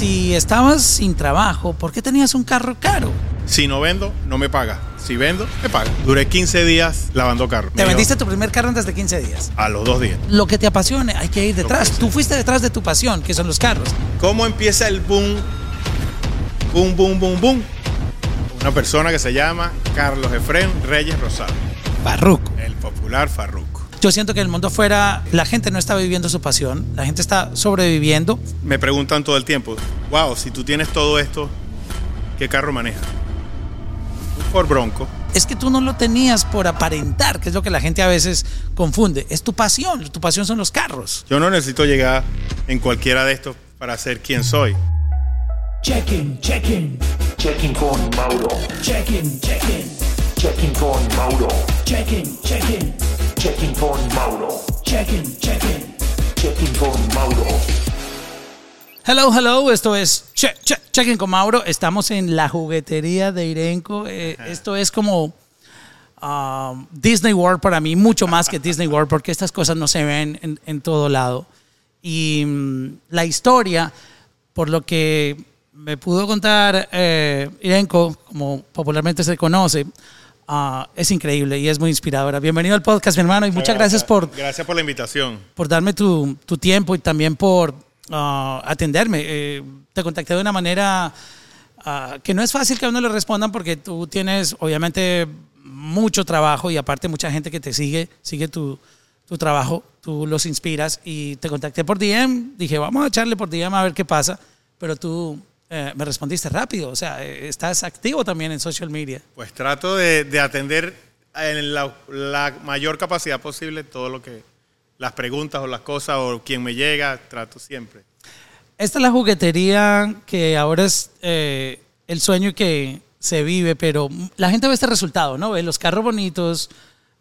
Si estabas sin trabajo, ¿por qué tenías un carro caro? Si no vendo, no me paga. Si vendo, me paga. Duré 15 días lavando carro. Te vendiste tu primer carro antes de 15 días. A los dos días. Lo que te apasione, hay que ir detrás. Tú fuiste detrás de tu pasión, que son los carros. ¿Cómo empieza el boom? Boom, boom, boom, boom. Una persona que se llama Carlos Efrén Reyes Rosado. Farruco. El popular Farruco. Yo siento que en el mundo afuera la gente no está viviendo su pasión, la gente está sobreviviendo. Me preguntan todo el tiempo, wow, si tú tienes todo esto, ¿qué carro manejas? Un Ford Bronco. Es que tú no lo tenías por aparentar, que es lo que la gente a veces confunde. Es tu pasión, tu pasión son los carros. Yo no necesito llegar en cualquiera de estos para ser quien soy. Check-in, check-in, Checking con Mauro. check-in, check-in, Checking con Mauro. check-in, check-in, Checking con Mauro. check-in, check-in. Checking con Mauro. Hello, hello, esto es che, che, Check-in con Mauro. Estamos en la juguetería de Irenco. Eh, esto es como um, Disney World para mí, mucho más que Disney World, porque estas cosas no se ven en, en todo lado. Y mm, la historia, por lo que me pudo contar eh, Irenco, como popularmente se conoce, ah, es increíble y es muy inspiradora. Bienvenido al podcast, mi hermano, y muchas gracias por, Gracias por la invitación. por darme tu, tu tiempo y también por ah, atenderme. Eh, te contacté de una manera ah, que no es fácil que a uno le respondan porque tú tienes obviamente mucho trabajo y aparte mucha gente que te sigue, sigue tu, tu trabajo, tú los inspiras y te contacté por DM, dije vamos a echarle por DM a ver qué pasa, pero tú eh, me respondiste rápido, o sea, eh, estás activo también en social media. Pues trato de, de atender en la, la mayor capacidad posible todo lo que, las preguntas o las cosas o quien me llega, trato siempre. Esta es la juguetería que ahora es eh, el sueño que se vive, pero la gente ve este resultado, ¿no? Ve los carros bonitos,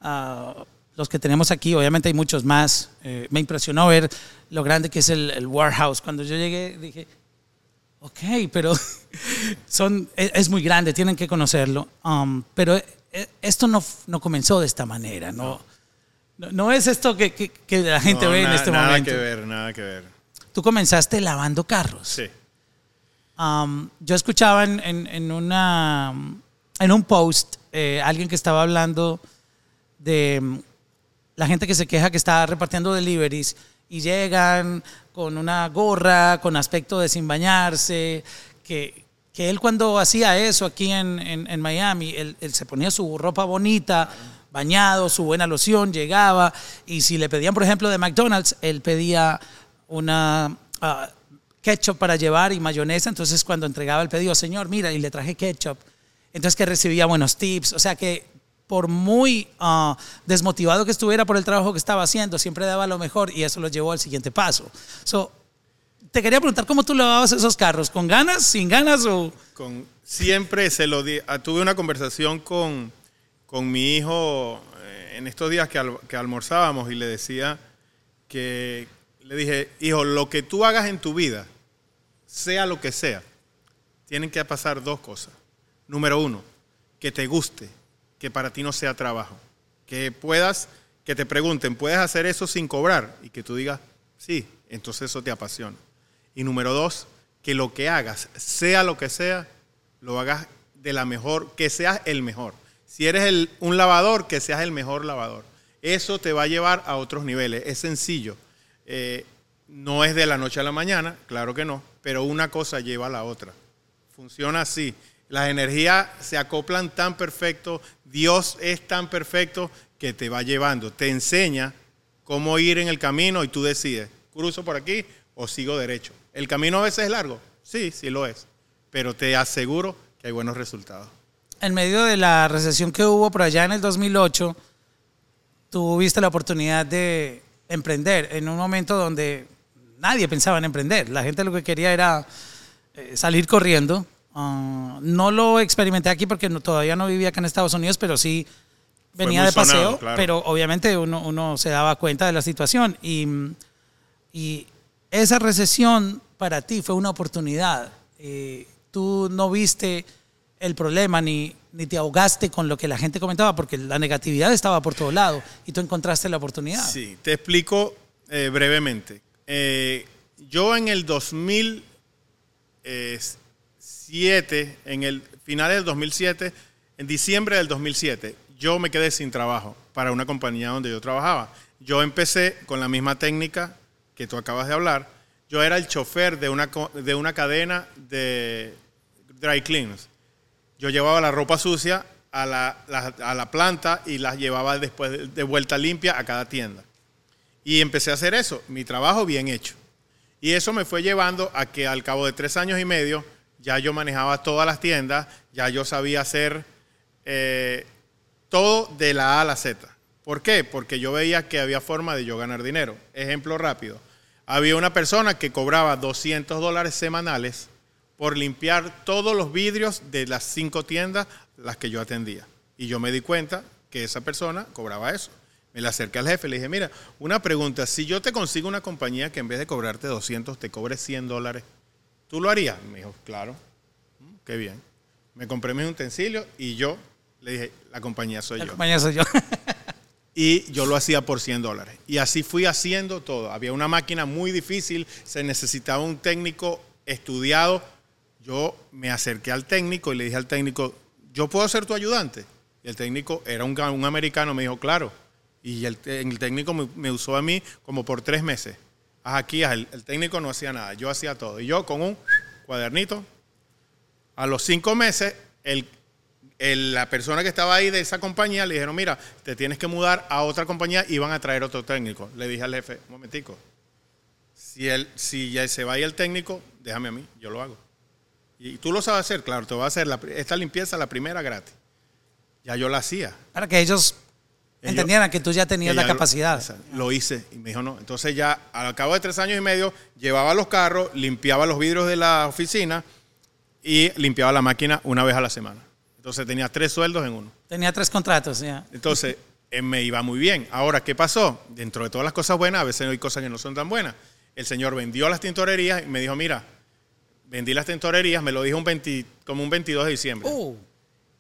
ah, los que tenemos aquí, obviamente hay muchos más. Eh, me impresionó ver lo grande que es el, el warehouse. Cuando yo llegué dije, ok, pero son, es, es muy grande, tienen que conocerlo. Um, pero eh, esto no, no comenzó de esta manera, ¿no? No, no es esto que, que- que la gente No, ve en este nada momento. que ver, nada que ver. Tú comenzaste lavando carros. Sí. Um, yo escuchaba en, en- en una, en un post eh, alguien que estaba hablando de mm, la gente que se queja que está repartiendo deliveries y llegan con una gorra, con aspecto de sin bañarse, que, que él cuando hacía eso aquí en, en- Miami, él, él se ponía su ropa bonita, bañado, su buena loción, llegaba y si le pedían, por ejemplo, de McDonald's, él pedía una ah, ketchup para llevar y mayonesa, entonces cuando entregaba el pedido, señor, mira, y le traje ketchup, entonces que recibía buenos tips, o sea que por muy ah, desmotivado que estuviera por el trabajo que estaba haciendo, siempre daba lo mejor y eso lo llevó al siguiente paso. So, te quería preguntar cómo tú lavabas esos carros, ¿con ganas, sin ganas o...? Con, siempre se lo di. ah, Tuve una conversación con, con mi hijo eh, en estos días que, que almorzábamos y le decía que, le dije, hijo, lo que tú hagas en tu vida, sea lo que sea, tienen que pasar dos cosas. Número uno, que te guste, que para ti no sea trabajo. Que puedas, que te pregunten, ¿puedes hacer eso sin cobrar? Y que tú digas, sí, entonces eso te apasiona. Y número dos, que lo que hagas, sea lo que sea, lo hagas de la mejor, que seas el mejor. Si eres el- un lavador, que seas el mejor lavador. Eso te va a llevar a otros niveles. Es sencillo. Eh, no es de la noche a la mañana, claro que no, pero una cosa lleva a la otra. Funciona así. Las energías se acoplan tan perfecto, Dios es tan perfecto que te va llevando, te enseña cómo ir en el camino y tú decides, cruzo por aquí o sigo derecho. El camino a veces es largo, sí, sí lo es, pero te aseguro que hay buenos resultados. En medio de la recesión que hubo por allá en el 2008, tuviste la oportunidad de emprender en un momento donde nadie pensaba en emprender. La gente lo que quería era eh, salir corriendo. Ah, no lo experimenté aquí porque no- todavía no vivía acá en Estados Unidos, pero sí venía de paseo. sonado, claro. Pero obviamente uno, uno se daba cuenta de la situación. Y, y esa recesión para ti fue una oportunidad. Eh, tú no viste el problema ni, ni te ahogaste con lo que la gente comentaba porque la negatividad estaba por todo lado y tú encontraste la oportunidad. Sí, te explico eh, brevemente. Eh, yo en el 2000, 2007, en el final del 2007, en diciembre del 2007, yo me quedé sin trabajo para una compañía donde yo trabajaba. Yo empecé con la misma técnica que tú acabas de hablar. Yo era el chofer de una, de una cadena de dry cleans. Yo llevaba la ropa sucia a la, la- a la planta y las llevaba después de- de vuelta limpia a cada tienda. Y empecé a hacer eso, mi trabajo bien hecho. Y eso me fue llevando a que al cabo de tres años y medio ya yo manejaba todas las tiendas, ya yo sabía hacer eh, todo de la A a la Z. ¿Por qué? Porque yo veía que había forma de yo ganar dinero. Ejemplo rápido. Había una persona que cobraba 200 dólares semanales por limpiar todos los vidrios de las cinco tiendas las que yo atendía. Y yo me di cuenta que esa persona cobraba eso. Me le acerqué al jefe y le dije, mira, una pregunta, si yo te consigo una compañía que en vez de cobrarte 200 te cobre 100 dólares, ¿tú lo harías? Me dijo, claro, "Mm, qué bien. Me compré mis utensilios y yo le dije, la compañía soy La yo. compañía soy yo. Y yo lo hacía por 100 dólares. Y así fui haciendo todo. Había una máquina muy difícil, se necesitaba un técnico estudiado. Yo me acerqué al técnico y le dije al técnico, ¿yo puedo ser tu ayudante? Y el técnico era un, un americano, me dijo, claro. Y el técnico me, me usó a mí como por tres meses. Aquí, el, técnico no hacía nada, yo hacía todo. Y yo con un cuadernito, a los cinco meses, el, la persona que estaba ahí de esa compañía le dijeron, mira, te tienes que mudar a otra compañía y van a traer otro técnico. Le dije al jefe, momentico, si, él, si ya se vaya el técnico, déjame a mí, yo lo hago. Y tú lo sabes hacer, claro, te voy a hacer la- esta limpieza, la primera gratis. Ya yo la hacía. Para que Ellos- entendieran que tú ya tenías la ya lo- capacidad. Lo, hice y me dijo no. Entonces ya al cabo de tres años y medio llevaba los carros, limpiaba los vidrios de la oficina y limpiaba la máquina una vez a la semana. Entonces tenía tres sueldos en uno. Tenía tres contratos, ya. Entonces eh, me iba muy bien. Ahora, ¿qué pasó? Dentro de todas las cosas buenas, a veces hay cosas que no son tan buenas. El señor vendió las tintorerías y me dijo, mira, vendí las tintorerías, me lo dijo un 20 como un 22 de diciembre. Uh,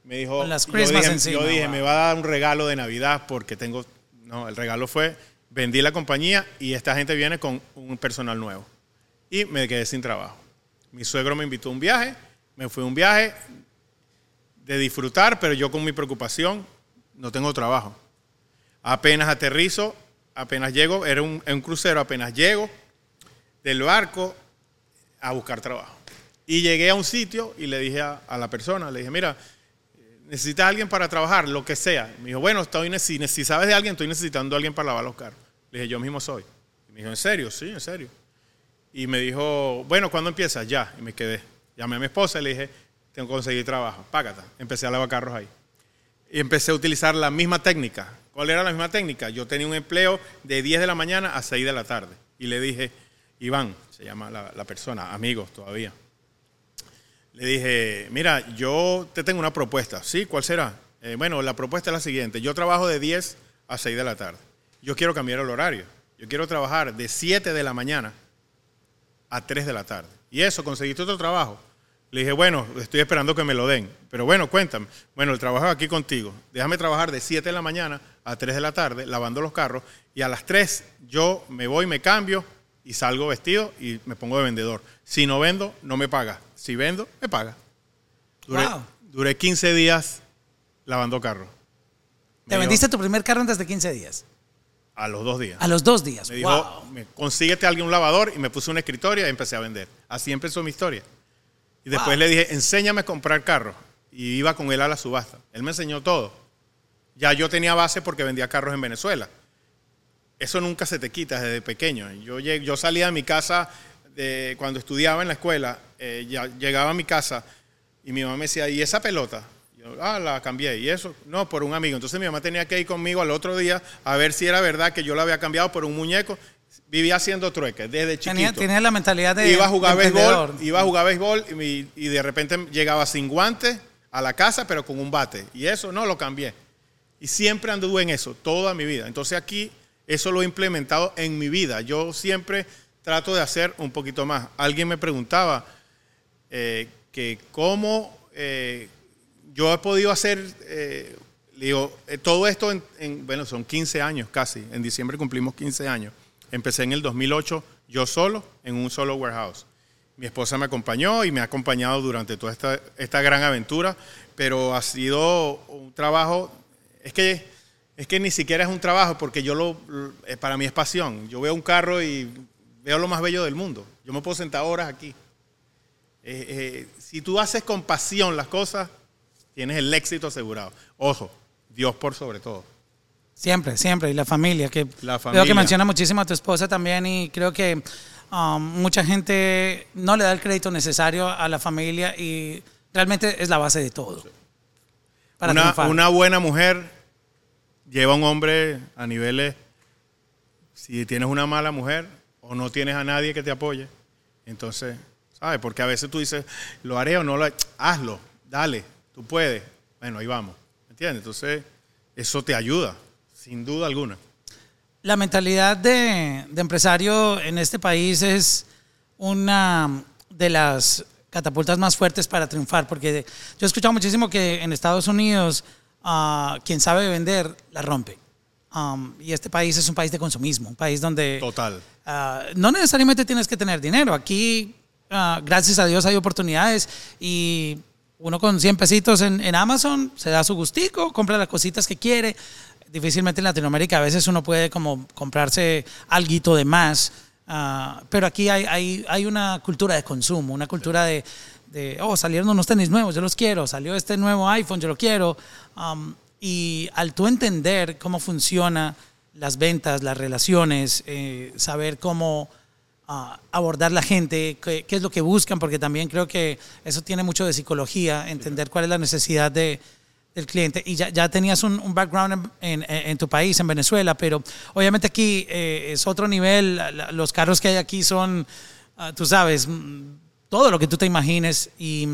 Me dijo, las yo dije, encima, yo dije, wow. me va a dar un regalo de Navidad porque tengo, no, el regalo fue, vendí la compañía y esta gente viene con un personal nuevo. Y me quedé sin trabajo. Mi suegro me invitó a un viaje, me fui a un viaje de disfrutar, pero yo con mi preocupación no tengo trabajo. Apenas aterrizo, apenas llego, era un, un crucero, apenas llego del barco a buscar trabajo. Y llegué a un sitio y le dije a, a la persona, le dije, mira, necesitas alguien para trabajar, lo que sea. Me dijo, bueno, estoy, si, si sabes de alguien, estoy necesitando a alguien para lavar los carros. Le dije, yo mismo soy. Y me dijo, ¿en serio? Sí, en serio. Y me dijo, bueno, ¿cuándo empiezas? Ya. Y me quedé. Llamé a mi esposa y le dije, tengo que conseguir trabajo. Págata. Empecé a lavar carros ahí. Y empecé a utilizar la misma técnica. ¿Cuál era la misma técnica? Yo tenía un empleo de 10 de la mañana a 6 de la tarde. Y le dije, Iván, se llama la, la persona, amigos todavía. Le dije, mira, yo te tengo una propuesta. ¿Sí? ¿Cuál será? "Eh, bueno, la propuesta es la siguiente. Yo trabajo de 10 a 6 de la tarde. Yo quiero cambiar el horario. Yo quiero trabajar de 7 de la mañana a 3 de la tarde. Y eso, conseguiste otro trabajo. Le dije, bueno, estoy esperando que me lo den. Pero bueno, cuéntame. Bueno, el trabajo aquí contigo. Déjame trabajar de 7 de la mañana a 3 de la tarde, lavando los carros. Y a las 3 yo me voy, me cambio y salgo vestido y me pongo de vendedor. Si no vendo, no me paga. Si vendo, me paga. Duré, Wow. duré 15 días lavando carros. te vendiste tu primer carro antes de 15 días. A los dos días. A los dos días. Me dijo, wow. me- consíguete a alguien un lavador y me puse una escritoria y empecé a vender. Así empezó mi historia. Y después Wow. le dije, enséñame a comprar carros. Y iba con él a la subasta. Él me enseñó todo. Ya yo tenía base porque vendía carros en Venezuela. Eso nunca se te quita desde pequeño. Yo, yo salía de mi casa de, cuando estudiaba en la escuela, eh, ya llegaba a mi casa y mi mamá me decía, ¿y esa pelota? Yo, ah, la cambié. ¿Y eso? No, por un amigo. Entonces mi mamá tenía que ir conmigo al otro día a ver si era verdad que yo la había cambiado por un muñeco. Vivía haciendo trueques desde chiquito. Tenía, tenía la mentalidad de. iba a jugar béisbol, iba a jugar béisbol y, y de repente llegaba sin guantes a la casa, pero con un bate. Y eso no lo cambié. Y siempre anduve en eso, toda mi vida. Entonces aquí eso lo he implementado en mi vida. Yo siempre trato de hacer un poquito más. Alguien me preguntaba eh, que cómo eh, yo he podido hacer, eh, digo, todo esto en, en- bueno, son 15 años casi. En diciembre cumplimos 15 años. Empecé en el 2008 yo solo, en un solo warehouse. Mi esposa me acompañó y me ha acompañado durante toda esta, esta gran aventura, pero ha sido un trabajo, es que, es que ni siquiera es un trabajo porque yo lo, para mí es pasión. Yo veo un carro y veo lo más bello del mundo. Yo me puedo sentar horas aquí. Eh, eh, si tú haces con pasión las cosas, tienes el éxito asegurado. Ojo, Dios por sobre todo. Siempre, siempre. Y la familia, que La veo que familia. menciona muchísimo a tu esposa también y creo que um, mucha gente no le da el crédito necesario a la familia y realmente es la base de todo. Para Una, una buena mujer lleva a un hombre a niveles. Si tienes una mala mujer o no tienes a nadie que te apoye, entonces, ¿sabes? Porque a veces tú dices, lo haré o no lo haré. Hazlo, dale, tú puedes. Bueno, ahí vamos. ¿Me entiendes? Entonces, eso te ayuda, sin duda alguna. La mentalidad de, empresario en este país es una de las catapultas más fuertes para triunfar, porque yo he escuchado muchísimo que en Estados Unidos ah, quien sabe vender la rompe. Um, y este país es un país de consumismo, un país donde Total. ah, no necesariamente tienes que tener dinero. Aquí, ah, gracias a Dios, hay oportunidades y uno con 100 pesitos en, en Amazon se da su gustico, compra las cositas que quiere. Difícilmente en Latinoamérica a veces uno puede como comprarse alguito de más, ah, pero aquí hay, hay, hay una cultura de consumo, una cultura de, de, oh, salieron unos tenis nuevos, yo los quiero, salió este nuevo iPhone, yo lo quiero. Um, y al tú entender cómo funciona las ventas, las relaciones, eh, saber cómo ah, abordar la gente, qué, qué es lo que buscan, porque también creo que eso tiene mucho de psicología, entender cuál es la necesidad de, del cliente. Y ya, ya tenías un, un background en, en- en tu país, en Venezuela, pero obviamente aquí eh, es otro nivel. Los carros que hay aquí son, ah, tú sabes, mm, todo lo que tú te imagines. Y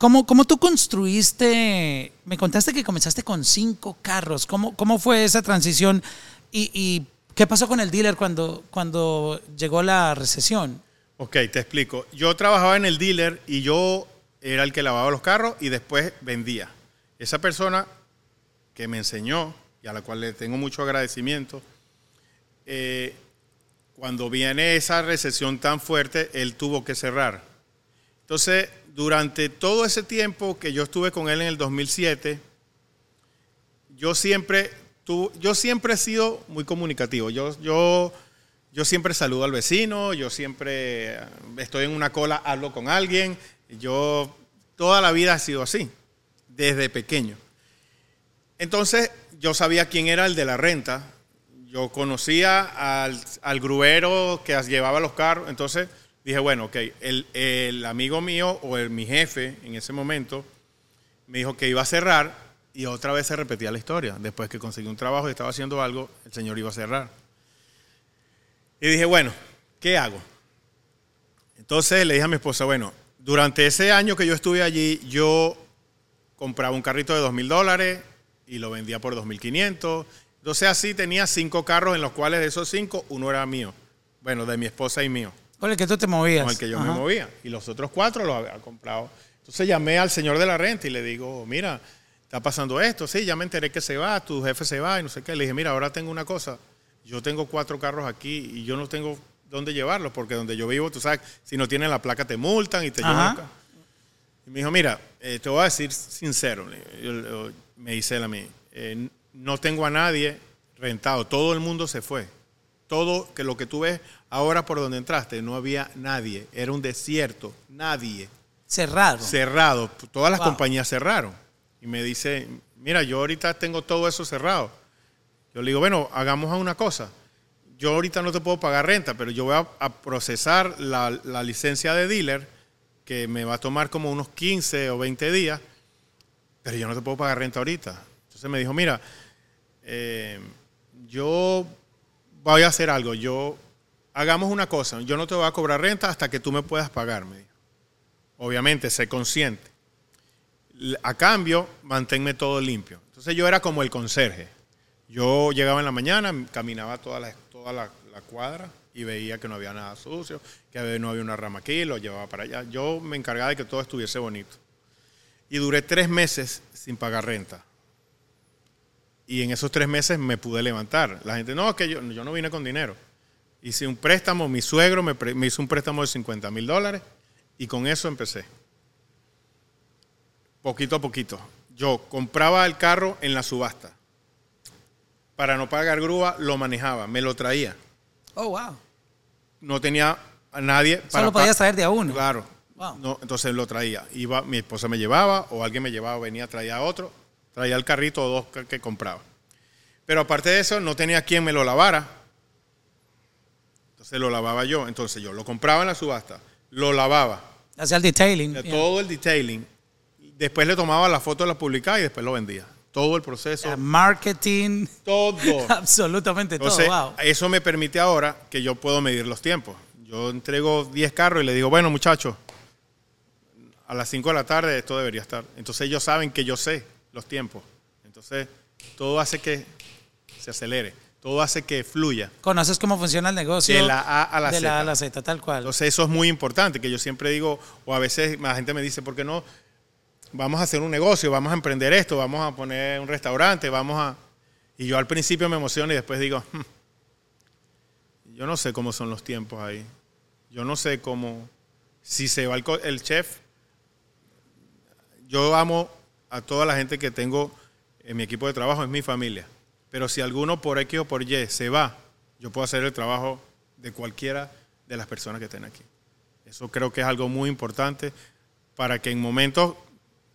¿Cómo, cómo tú construiste? Me contaste que comenzaste con cinco carros. ¿Cómo, cómo fue esa transición? ¿Y, qué pasó con el dealer cuando, cuando llegó la recesión? Ok, te explico. Yo trabajaba en el dealer y yo era el que lavaba los carros y después vendía. Esa persona que me enseñó y a la cual le tengo mucho agradecimiento, eh, cuando viene esa recesión tan fuerte, él tuvo que cerrar. Entonces, durante todo ese tiempo que yo estuve con él en el 2007, yo siempre, yo siempre he sido muy comunicativo. Yo, yo, yo siempre saludo al vecino, yo siempre estoy en una cola, hablo con alguien. Yo toda la vida ha sido así, desde pequeño. Entonces, yo sabía quién era el de la renta. Yo conocía al, al gruero que llevaba los carros. Entonces, dije, bueno, ok, el, el amigo mío o el, mi jefe en ese momento me dijo que iba a cerrar y otra vez se repetía la historia. Después que conseguí un trabajo y estaba haciendo algo, el señor iba a cerrar. Y dije, bueno, ¿qué hago? Entonces le dije a mi esposa, bueno, durante ese año que yo estuve allí, yo compraba un carrito de dos mil dólares y lo vendía por 2.500. Entonces así tenía cinco carros en los cuales de esos cinco, uno era mío. Bueno, de mi esposa y mío, Con el que tú te movías. con el que yo Ajá. me movía. Y los otros cuatro los había comprado. Entonces llamé al señor de la renta y le digo, mira, está pasando esto. Sí, ya me enteré que se va, tu jefe se va y no sé qué. Le dije, mira, ahora tengo una cosa. Yo tengo cuatro carros aquí y yo no tengo dónde llevarlos porque donde yo vivo, tú sabes, si no tienen la placa te multan y te llevan acá. Y me dijo, mira, eh, te voy a decir sincero, me dice él a mí, eh, no tengo a nadie rentado, todo el mundo se fue. Todo que lo que tú ves ahora por donde entraste, no había nadie, era un desierto, nadie, Cerrado. cerrado, todas las Wow. compañías cerraron. Y me dice, mira, yo ahorita tengo todo eso cerrado. Yo le digo, bueno, hagamos una cosa. Yo ahorita no te puedo pagar renta, pero yo voy a, a procesar la, la licencia de dealer, que me va a tomar como unos 15 o 20 días, pero yo no te puedo pagar renta ahorita. Entonces me dijo, mira, eh, yo voy a hacer algo. Yo, hagamos una cosa. Yo no te voy a cobrar renta hasta que tú me puedas pagar, me dijo. Obviamente, sé consciente. A cambio, manténme todo limpio. Entonces yo era como el conserje. Yo llegaba en la mañana, caminaba toda la, toda la, la cuadra y veía que no había nada sucio, que no había una rama aquí, lo llevaba para allá. Yo me encargaba de que todo estuviese bonito. Y duré tres meses sin pagar renta. Y en esos tres meses me pude levantar. La gente, no, que yo, yo no vine con dinero. Hice un préstamo, mi suegro me, pre- me hizo un préstamo de 50 mil dólares y con eso empecé. Poquito a poquito. Yo compraba el carro en la subasta. Para no pagar grúa, lo manejaba, me lo traía. Oh, wow. No tenía a nadie para Solo podías traer de a uno. Claro. Wow. No, entonces lo traía. Iba, mi esposa me llevaba o alguien me llevaba, venía, traía a otro, traía el carrito o dos que, compraba. Pero aparte de eso, no tenía quien me lo lavara. Entonces lo lavaba yo. Entonces yo lo compraba en la subasta, lo lavaba, Hacía el detailing. Yeah. todo el detailing. Después le tomaba la foto, la publicaba y después lo vendía. Todo el proceso, Yeah, Marketing, todo. absolutamente Entonces, todo. Wow. eso me permite ahora que yo puedo medir los tiempos. Yo entrego 10 carros y le digo, bueno, muchachos, a las 5 de la tarde esto debería estar. Entonces ellos saben que yo sé los tiempos. Entonces, todo hace que se acelere, todo hace que fluya. Conoces cómo funciona el negocio. De la A a la de Z. la A a la Z, tal cual. Entonces, eso es muy importante, que yo siempre digo, o a veces la gente me dice, ¿por qué no? Vamos a hacer un negocio, vamos a emprender esto, vamos a poner un restaurante, vamos a... Y yo al principio me emociono y después digo, "Hmm, yo no sé cómo son los tiempos ahí. Yo no sé cómo... Si se va el chef, yo amo a toda la gente que tengo en mi equipo de trabajo, es mi familia. Pero si alguno por X o por Y se va, yo puedo hacer el trabajo de cualquiera de las personas que estén aquí. Eso creo que es algo muy importante para que en momentos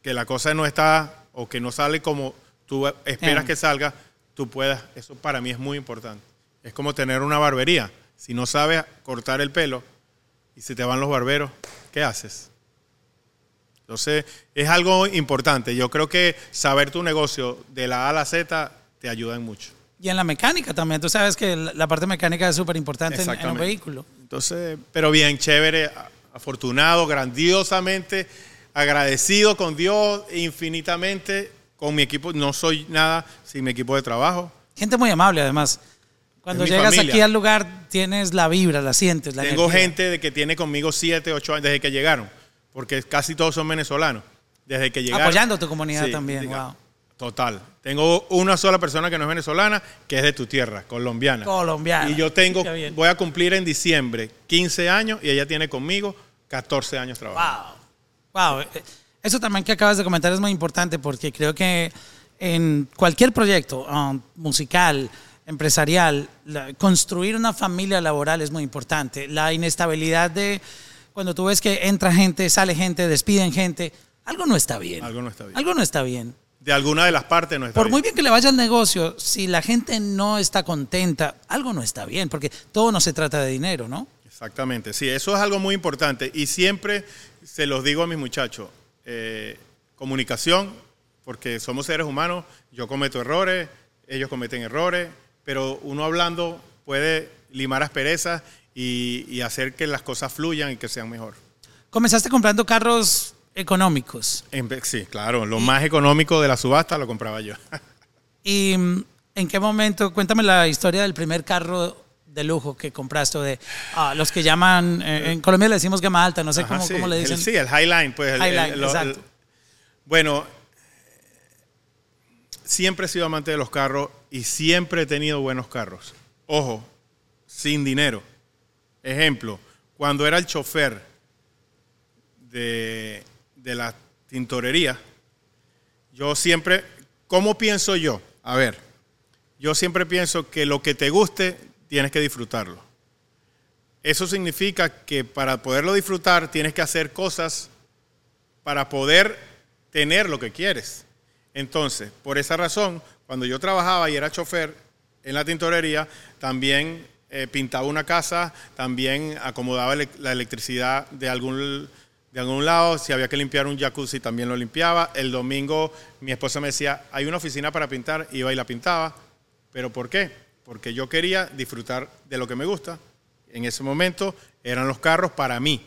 que la cosa no está o que no sale como tú esperas Yeah. que salga, tú puedas. Eso para mí es muy importante. Es como tener una barbería. Si no sabes cortar el pelo y se te van los barberos, ¿qué haces? Entonces, es algo importante. Yo creo que saber tu negocio de la A a la Z te ayuda en mucho. Y en la mecánica también. Tú sabes que la parte mecánica es súper importante en, en un vehículo. Entonces, pero bien, chévere, afortunado, grandiosamente, agradecido con Dios infinitamente, con mi equipo. No soy nada sin mi equipo de trabajo. Gente muy amable, además. Cuando llegas familia. aquí al lugar, tienes la vibra, la sientes, la Tengo energía. gente de que tiene conmigo 7, 8 años desde que llegaron, porque casi todos son venezolanos. Desde que llegaron. Apoyando tu comunidad también, wow. Total. Tengo una sola persona que no es venezolana, que es de tu tierra, colombiana. Colombiana. Y yo tengo, voy a cumplir en diciembre 15 años y ella tiene conmigo 14 años trabajando. Wow. Wow. Eh, Eso también que acabas de comentar es muy importante porque creo que en cualquier proyecto um, musical, empresarial, la- construir una familia laboral es muy importante. La inestabilidad de cuando tú ves que entra gente, sale gente, despiden gente, algo no está bien. Algo no está bien. Algo no está bien. De alguna de las partes no está Por bien. muy bien que le vaya al negocio, si la gente no está contenta, algo no está bien, porque todo no se trata de dinero, ¿no? Exactamente, sí, eso es algo muy importante. Y siempre se los digo a mis muchachos, eh, comunicación, porque somos seres humanos, yo cometo errores, ellos cometen errores, pero uno hablando puede limar asperezas y, y hacer que las cosas fluyan y que sean mejor. Comenzaste comprando carros económicos. Sí, claro, lo más económico de la subasta lo compraba yo. ¿Y mm, en qué momento? Cuéntame la historia del primer carro de lujo que compraste, de ah, los que llaman, eh, en Colombia le decimos gama alta, no sé Ajá, cómo, sí, cómo le el- dicen. sí, el Highline, pues. el- Highline, el- exacto. el- bueno, siempre he sido amante de los carros y siempre he tenido buenos carros. Ojo, sin dinero. Ejemplo, cuando era el chofer de, de la tintorería, yo siempre, ¿cómo pienso yo? A ver, yo siempre pienso que lo que te guste tienes que disfrutarlo. Eso significa que para poderlo disfrutar tienes que hacer cosas para poder tener lo que quieres. Entonces, por esa razón, cuando yo trabajaba y era chofer en la tintorería, también eh, pintaba una casa, también acomodaba la electricidad de algún, de algún lado, si había que limpiar un jacuzzi también lo limpiaba. El domingo mi esposa me decía, hay una oficina para pintar, iba y la pintaba. ¿Pero por qué? Porque yo quería disfrutar de lo que me gusta. En ese momento eran los carros para mí.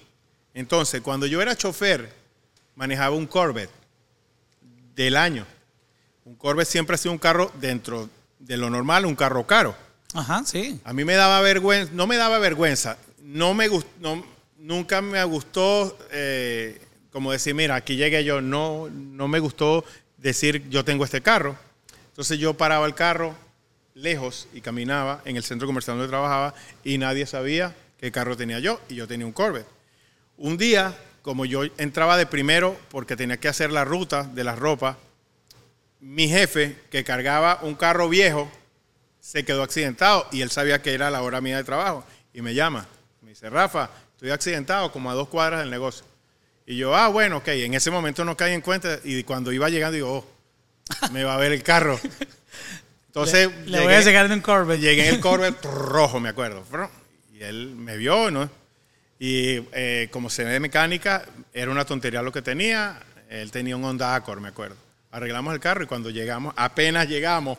Entonces, cuando yo era chofer, manejaba un Corvette del año. Un Corvette siempre ha sido un carro dentro de lo normal, un carro caro. Ajá, sí. A mí me daba vergüenza, no me daba vergüenza, no me no- nunca me gustó eh, como decir, mira, aquí llegué yo, no, no me gustó decir yo tengo este carro. Entonces yo paraba el carro, lejos y caminaba en el centro comercial donde trabajaba y nadie sabía qué carro tenía yo y yo tenía un Corvette. Un día, como yo entraba de primero porque tenía que hacer la ruta de las ropas, mi jefe, que cargaba un carro viejo, se quedó accidentado y él sabía que era la hora mía de trabajo y me llama. Me dice, Rafa, estoy accidentado como a dos cuadras del negocio. Y yo, ah, bueno, ok. En ese momento no caí en cuenta y cuando iba llegando digo, oh, me va a ver el carro. Entonces, Le voy a sacar de un Corvette. Llegué en el Corvette rojo, me acuerdo. Y él me vio, ¿no? Y eh, como se ve de mecánica, era una tontería lo que tenía. Él tenía un Honda Accord, me acuerdo. Arreglamos el carro y cuando llegamos, apenas llegamos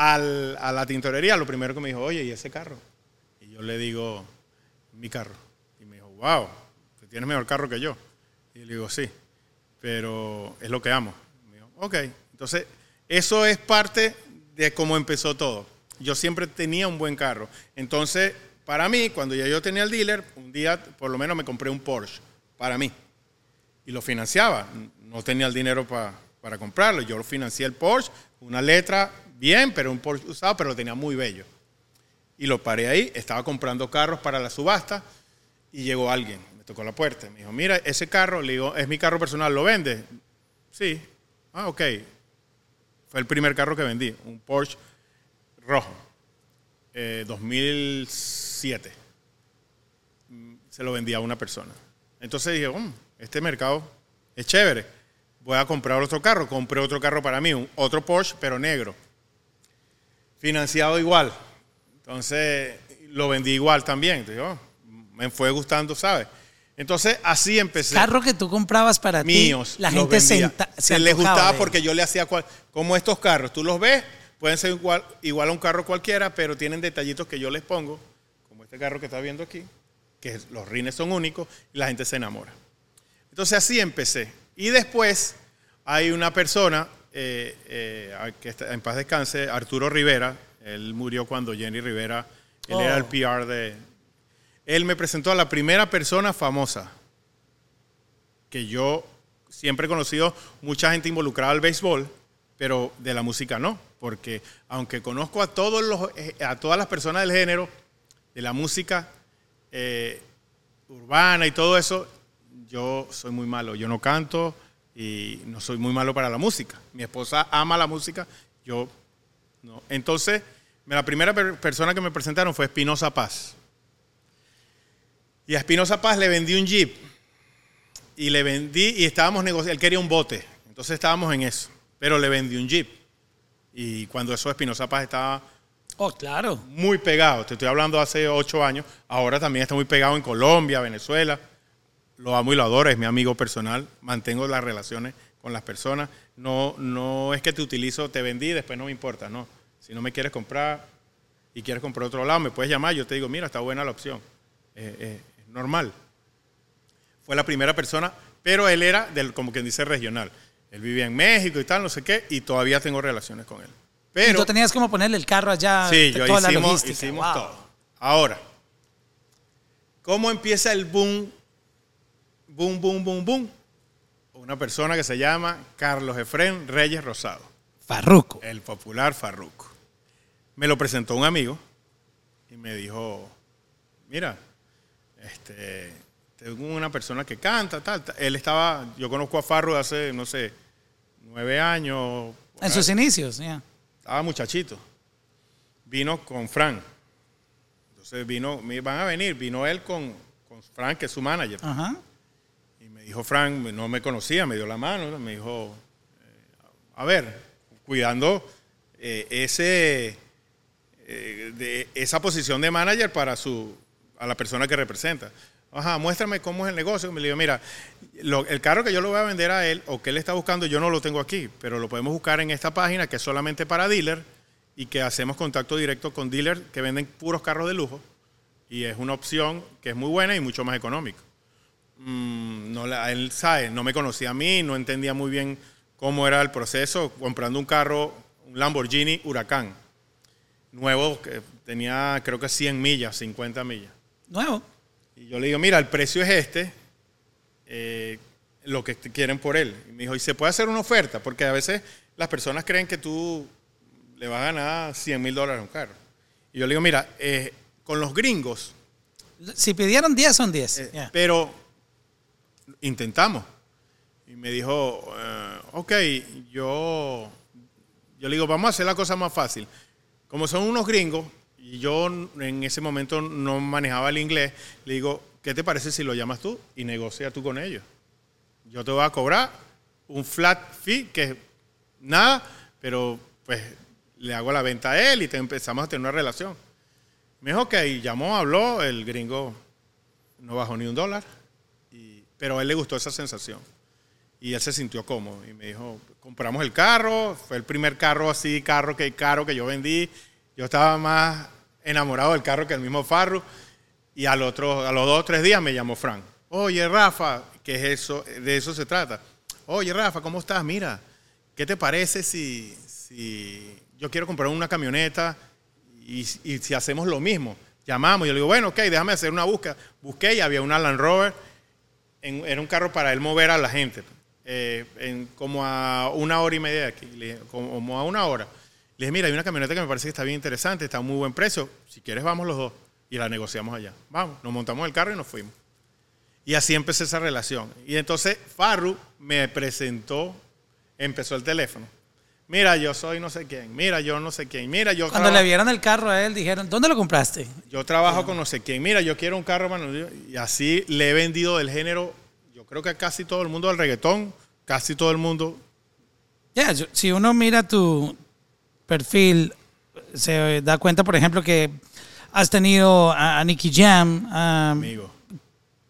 al- a la tintorería, lo primero que me dijo, oye, ¿y ese carro? Y yo le digo, mi carro. Y me dijo, wow, tú tienes mejor carro que yo. Y le digo, sí, pero es lo que amo. Me dijo, ok, entonces eso es parte de cómo empezó todo. Yo siempre tenía un buen carro. Entonces, para mí, cuando ya yo tenía el dealer, un día por lo menos me compré un Porsche para mí. Y lo financiaba. No tenía el dinero pa- para comprarlo. Yo lo financié el Porsche, una letra bien, pero un Porsche usado, pero lo tenía muy bello. Y lo paré ahí, estaba comprando carros para la subasta y llegó alguien, me tocó la puerta. Me dijo, mira, ese carro, le digo, es mi carro personal, ¿lo vende? Sí. Ah, ok. Fue el primer carro que vendí, un Porsche rojo, eh, 2007. Mm, Se lo vendí a una persona. Entonces dije, "Mm, este mercado es chévere. Voy a comprar otro carro. Compré otro carro para mí, un, otro Porsche, pero negro. Financiado igual. Entonces lo vendí igual también. Oh, me fue gustando, ¿sabes? Entonces así empecé Carro que tú comprabas para míos. ti, la gente se, vendía. enta- se se les gustaba porque yo le hacía cual- como estos carros. Tú los ves, pueden ser igual, igual a un carro cualquiera, pero tienen detallitos que yo les pongo, como este carro que está viendo aquí, que los rines son únicos y la gente se enamora. Entonces así empecé. Y después hay una persona eh, eh, que está en paz descanse, Arturo Rivera. Él murió cuando Jenny Rivera, él Oh. era el PR de... Él me presentó a la primera persona famosa que yo siempre he conocido mucha gente involucrada al béisbol, pero de la música no, porque aunque conozco a todos los eh, a todas las personas del género de la música eh, urbana y todo eso, yo soy muy malo, yo no canto y no soy muy malo para la música. Mi esposa ama la música, yo no. Entonces, la primera per- persona que me presentaron fue Espinosa Paz. Y a Espinosa Paz le vendí un Jeep y le vendí y estábamos negociando, él quería un bote, entonces estábamos en eso, pero le vendí un Jeep. Y cuando eso Espinosa Paz estaba Oh, claro. muy pegado, te estoy hablando hace ocho años, ahora también está muy pegado en Colombia, Venezuela, lo amo y lo adoro, es mi amigo personal, mantengo las relaciones con las personas, no, no es que te utilizo, te vendí, después no me importa, no, si no me quieres comprar y quieres comprar otro lado, me puedes llamar, yo te digo, mira, está buena la opción, Eh, eh, es normal. Fue la primera persona, pero él era del, como quien dice, regional. Él vivía en México y tal, no sé qué, y todavía tengo relaciones con él. y Pero, tú tenías como ponerle el carro allá, Sí, yo toda la hicimos, logística. hicimos Wow. todo. Ahora, ¿cómo empieza el boom? Boom, boom, boom, boom. Una persona que se llama Carlos Efrén Reyes Rosado, Farruco. el popular Farruco. Me lo presentó un amigo y me dijo, mira, este, tengo una persona que canta, tal, tal. Él estaba, yo conozco a Farro de hace, no sé, nueve años. En ahí. sus inicios, ya. Estaba muchachito. Vino con Frank. Entonces vino, me van a venir, vino él con, con Frank, que es su manager. Ajá. Dijo Frank, no me conocía, me dio la mano, me dijo, eh, a ver, cuidando eh, ese, eh, de esa posición de manager para su, a la persona que representa. Ajá, muéstrame cómo es el negocio. Me le digo, mira, lo- el carro que yo le voy a vender a él o que él está buscando, yo no lo tengo aquí, pero lo podemos buscar en esta página que es solamente para dealer y que hacemos contacto directo con dealers que venden puros carros de lujo y es una opción que es muy buena y mucho más económica. Mm, no la- él sabe, no me conocía a mí, no entendía muy bien cómo era el proceso comprando un carro, un Lamborghini Huracán, nuevo, que tenía creo que 100 millas, 50 millas. Nuevo. Y yo le digo, mira, el precio es este, eh, lo que quieren por él. Y me dijo, ¿y se puede hacer una oferta? Porque a veces las personas creen que tú le vas a ganar 100 mil dólares a un carro. Y yo le digo, mira, eh, con los gringos, Si pidieron 10, son 10. eh, Yeah. pero intentamos. Y me dijo, eh, ok, yo, yo le digo, vamos a hacer la cosa más fácil. Como son unos gringos, y yo en ese momento no manejaba el inglés, le digo, ¿qué te parece si lo llamas tú y negocia tú con ellos? Yo te voy a cobrar un flat fee, que es nada, pero pues le hago la venta a él y te empezamos a tener una relación. Me dijo, ok, llamó, habló, el gringo no bajó ni un dólar, pero a él le gustó esa sensación. Y él se sintió cómodo y me dijo, compramos el carro, fue el primer carro así, carro que caro que yo vendí. Yo estaba más enamorado del carro que el mismo Farru. Y al otro, a los dos o tres días me llamó Frank. Oye, Rafa, ¿qué es eso? De eso se trata. Oye, Rafa, ¿cómo estás? Mira, ¿qué te parece si, si yo quiero comprar una camioneta y, y si hacemos lo mismo? Llamamos yo le digo, bueno, ok, déjame hacer una búsqueda. Busqué y había una Land Rover. Era un carro para él mover a la gente. eh, como a una hora y media de aquí. Como a una hora. Le dije, mira, hay una camioneta que me parece que está bien interesante, está a muy buen precio. Si quieres, vamos los dos. Y la negociamos allá. Vamos, nos montamos el carro y nos fuimos. Y así empecé esa relación. Y entonces Farru me presentó, empezó el teléfono. Mira, yo soy no sé quién. Mira, yo no sé quién. Mira, yo Cuando le vieron el carro a él, dijeron, ¿dónde lo compraste? yo trabajo con no sé quién. Mira, yo quiero un carro mano. Y así le he vendido del género, yo creo que a casi todo el mundo del reggaetón, casi todo el mundo. Ya, si uno mira tu perfil, se da cuenta, por ejemplo, que has tenido a, a Nicky Jam, a Amigo.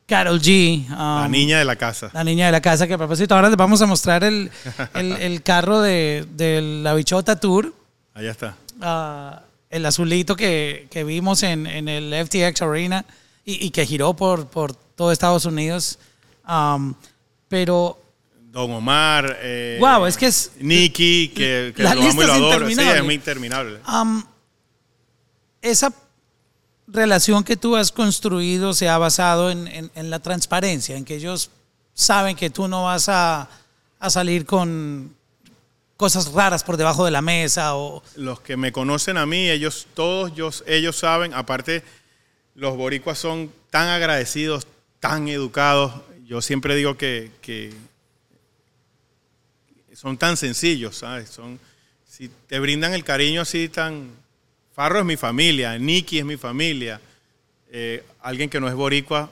Carol G, La um, niña de la casa. la niña de la casa, que a propósito ahora les vamos a mostrar el, el, el carro de, de la Bichota Tour, Allá está. ah, el azulito que, que vimos en, en el FTX Arena y, y que giró por, por todo Estados Unidos. Um, pero Don Omar. Eh, Guau, es que es- Nicky, que, que La lo amo y lista lo adoro. Sí, es muy interminable. Am, esa relación que tú has construido se ha basado en, en- la transparencia, en que ellos saben que tú no vas a, a salir con cosas raras por debajo de la mesa o Los que me conocen a mí, ellos todos yo- ellos saben, aparte los boricuas son tan agradecidos, tan educados. Yo siempre digo que, que son tan sencillos, ¿sabes? Son, si te brindan el cariño así tan... Farro es mi familia, Nicky es mi familia, eh, alguien que no es boricua,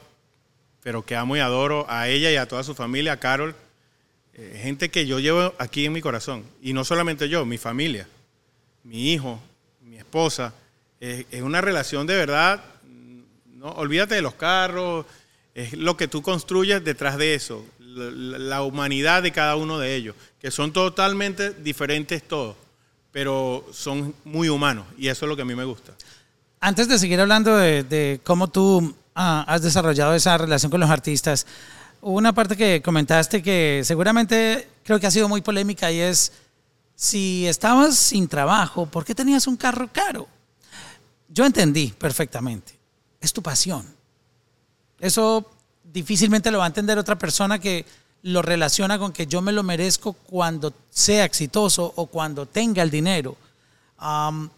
pero que amo y adoro a ella y a toda su familia, a Carol, eh, gente que yo llevo aquí en mi corazón. Y no solamente yo, mi familia, mi hijo, mi esposa. Es una relación de verdad, no, olvídate de los carros, es lo que tú construyes detrás de eso, la humanidad de cada uno de ellos, que son totalmente diferentes todos, pero son muy humanos y eso es lo que a mí me gusta. Antes de seguir hablando de, de cómo tú ah, has desarrollado esa relación con los artistas, hubo una parte que comentaste que seguramente creo que ha sido muy polémica y es, si estabas sin trabajo, ¿por qué tenías un carro caro? Yo entendí perfectamente. Es tu pasión. Eso difícilmente lo va a entender otra persona que lo relaciona con que yo me lo merezco cuando sea exitoso o cuando tenga el dinero.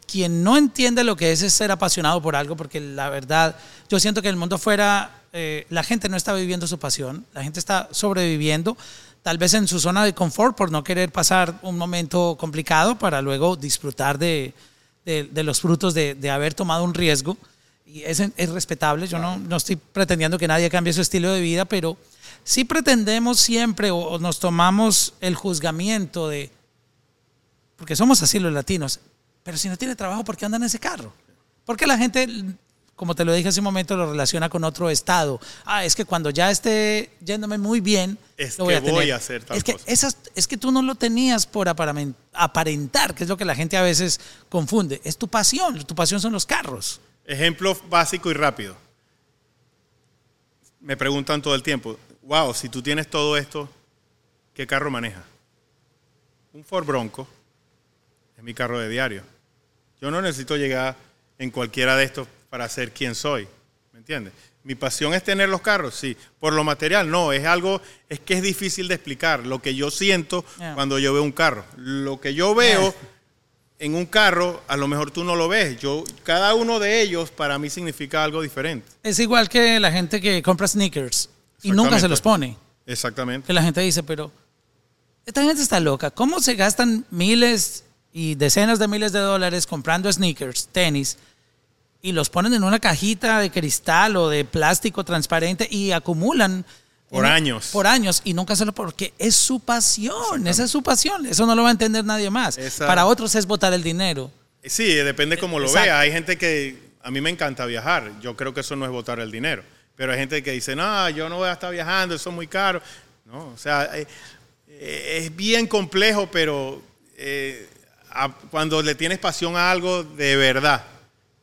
Quien no entiende lo que es, es ser apasionado por algo, porque la verdad, yo siento que el mundo fuera, eh, la gente no está viviendo su pasión, la gente está sobreviviendo, tal vez en su zona de confort por no querer pasar un momento complicado para luego disfrutar de, de- de los frutos de, de haber tomado un riesgo. Y es, es respetable, yo no, no estoy pretendiendo que nadie cambie su estilo de vida, pero sí pretendemos siempre o, o nos tomamos el juzgamiento de, porque somos así los latinos, pero si no tiene trabajo, ¿por qué anda en ese carro? Porque la gente, como te lo dije hace un momento, lo relaciona con otro estado. Ah, es que cuando ya esté yéndome muy bien, Es lo voy que a tener. voy a hacer tal es que, cosa. esas- es que tú no lo tenías por aparentar, que es lo que la gente a veces confunde. Es tu pasión, tu pasión son los carros. Ejemplo básico y rápido. Me preguntan todo el tiempo, wow, si tú tienes todo esto, ¿qué carro manejas? Un Ford Bronco es mi carro de diario. Yo no necesito llegar en cualquiera de estos para ser quien soy, ¿me entiendes? Mi pasión es tener los carros, sí. Por lo material, no, es algo, es que es difícil de explicar lo que yo siento Yeah. cuando yo veo un carro. Lo que yo veo en un carro, a lo mejor tú no lo ves. Yo, cada uno de ellos para mí significa algo diferente. Es igual que la gente que compra sneakers y nunca se los pone. Exactamente. Que la gente dice, pero esta gente está loca. ¿Cómo se gastan miles y decenas de miles de dólares comprando sneakers, tenis, y los ponen en una cajita de cristal o de plástico transparente y acumulan Por años. Por años y nunca se lo porque es su pasión, esa es su pasión, eso no lo va a entender nadie más. Esa- Para otros es botar el dinero. Sí, depende cómo lo Exacto. vea. Hay gente que a mí me encanta viajar. Yo creo que eso no es botar el dinero. Pero hay gente que dice, no, yo no voy a estar viajando, eso es muy caro. No, o sea, eh, eh, es bien complejo, pero eh, cuando le tienes pasión a algo de verdad,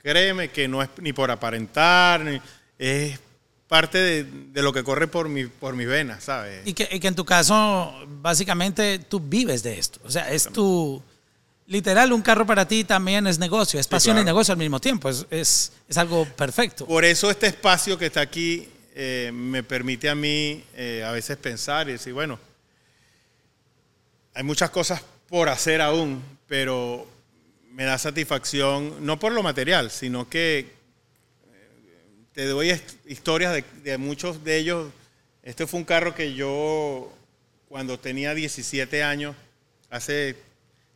créeme que no es ni por aparentar, ni- es parte de, de lo que corre por, mi, por mis venas, ¿sabes? Y que, y que en tu caso, básicamente, tú vives de esto. O sea, es tu... Literal, un carro para ti también es negocio, es pasión y claro. negocio al mismo tiempo. Es, es, es algo perfecto. Por eso este espacio que está aquí eh, me permite a mí eh, a veces pensar y decir, bueno, hay muchas cosas por hacer aún, pero me da satisfacción, no por lo material, sino que eh, te doy historias de, de muchos de ellos. Este fue un carro que yo, cuando tenía 17 años, hace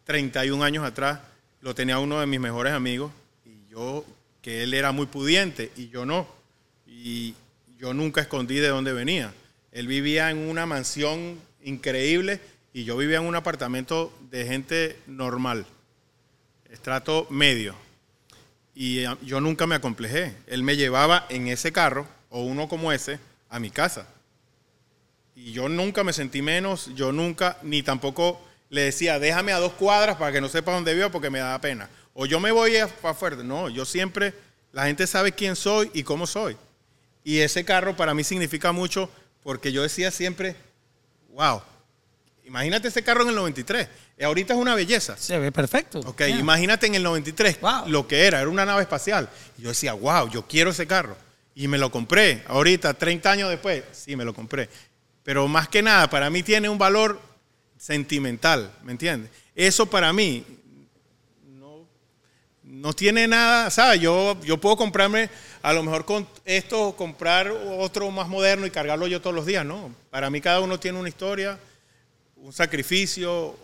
31 años atrás, lo tenía uno de mis mejores amigos y yo, que él era muy pudiente y yo no. Y yo nunca escondí de dónde venía. Él vivía en una mansión increíble y yo vivía en un apartamento de gente normal, estrato medio. Y eh, yo nunca me acomplejé. Él me llevaba en ese carro, o uno como ese, a mi casa. Y yo nunca me sentí menos, yo nunca, ni tampoco le decía, déjame a dos cuadras para que no sepa dónde vivo porque me da pena. O yo me voy para afuera. No, yo siempre, la gente sabe quién soy y cómo soy. Y ese carro para mí significa mucho porque yo decía siempre, wow, imagínate ese carro en el 93. Y ahorita es una belleza. Se ve perfecto. Ok, Yeah. imagínate en el 93 Wow. lo que era, era una nave espacial. Y yo decía, wow, yo quiero ese carro. Y me lo compré. Ahorita, 30 años después, sí, me lo compré. Pero más que nada, para mí tiene un valor sentimental, ¿me entiendes? Eso para mí no, no tiene nada, ¿sabes? Yo, yo puedo comprarme, a lo mejor con esto, comprar otro más moderno y cargarlo yo todos los días, ¿no? Para mí cada uno tiene una historia, un sacrificio,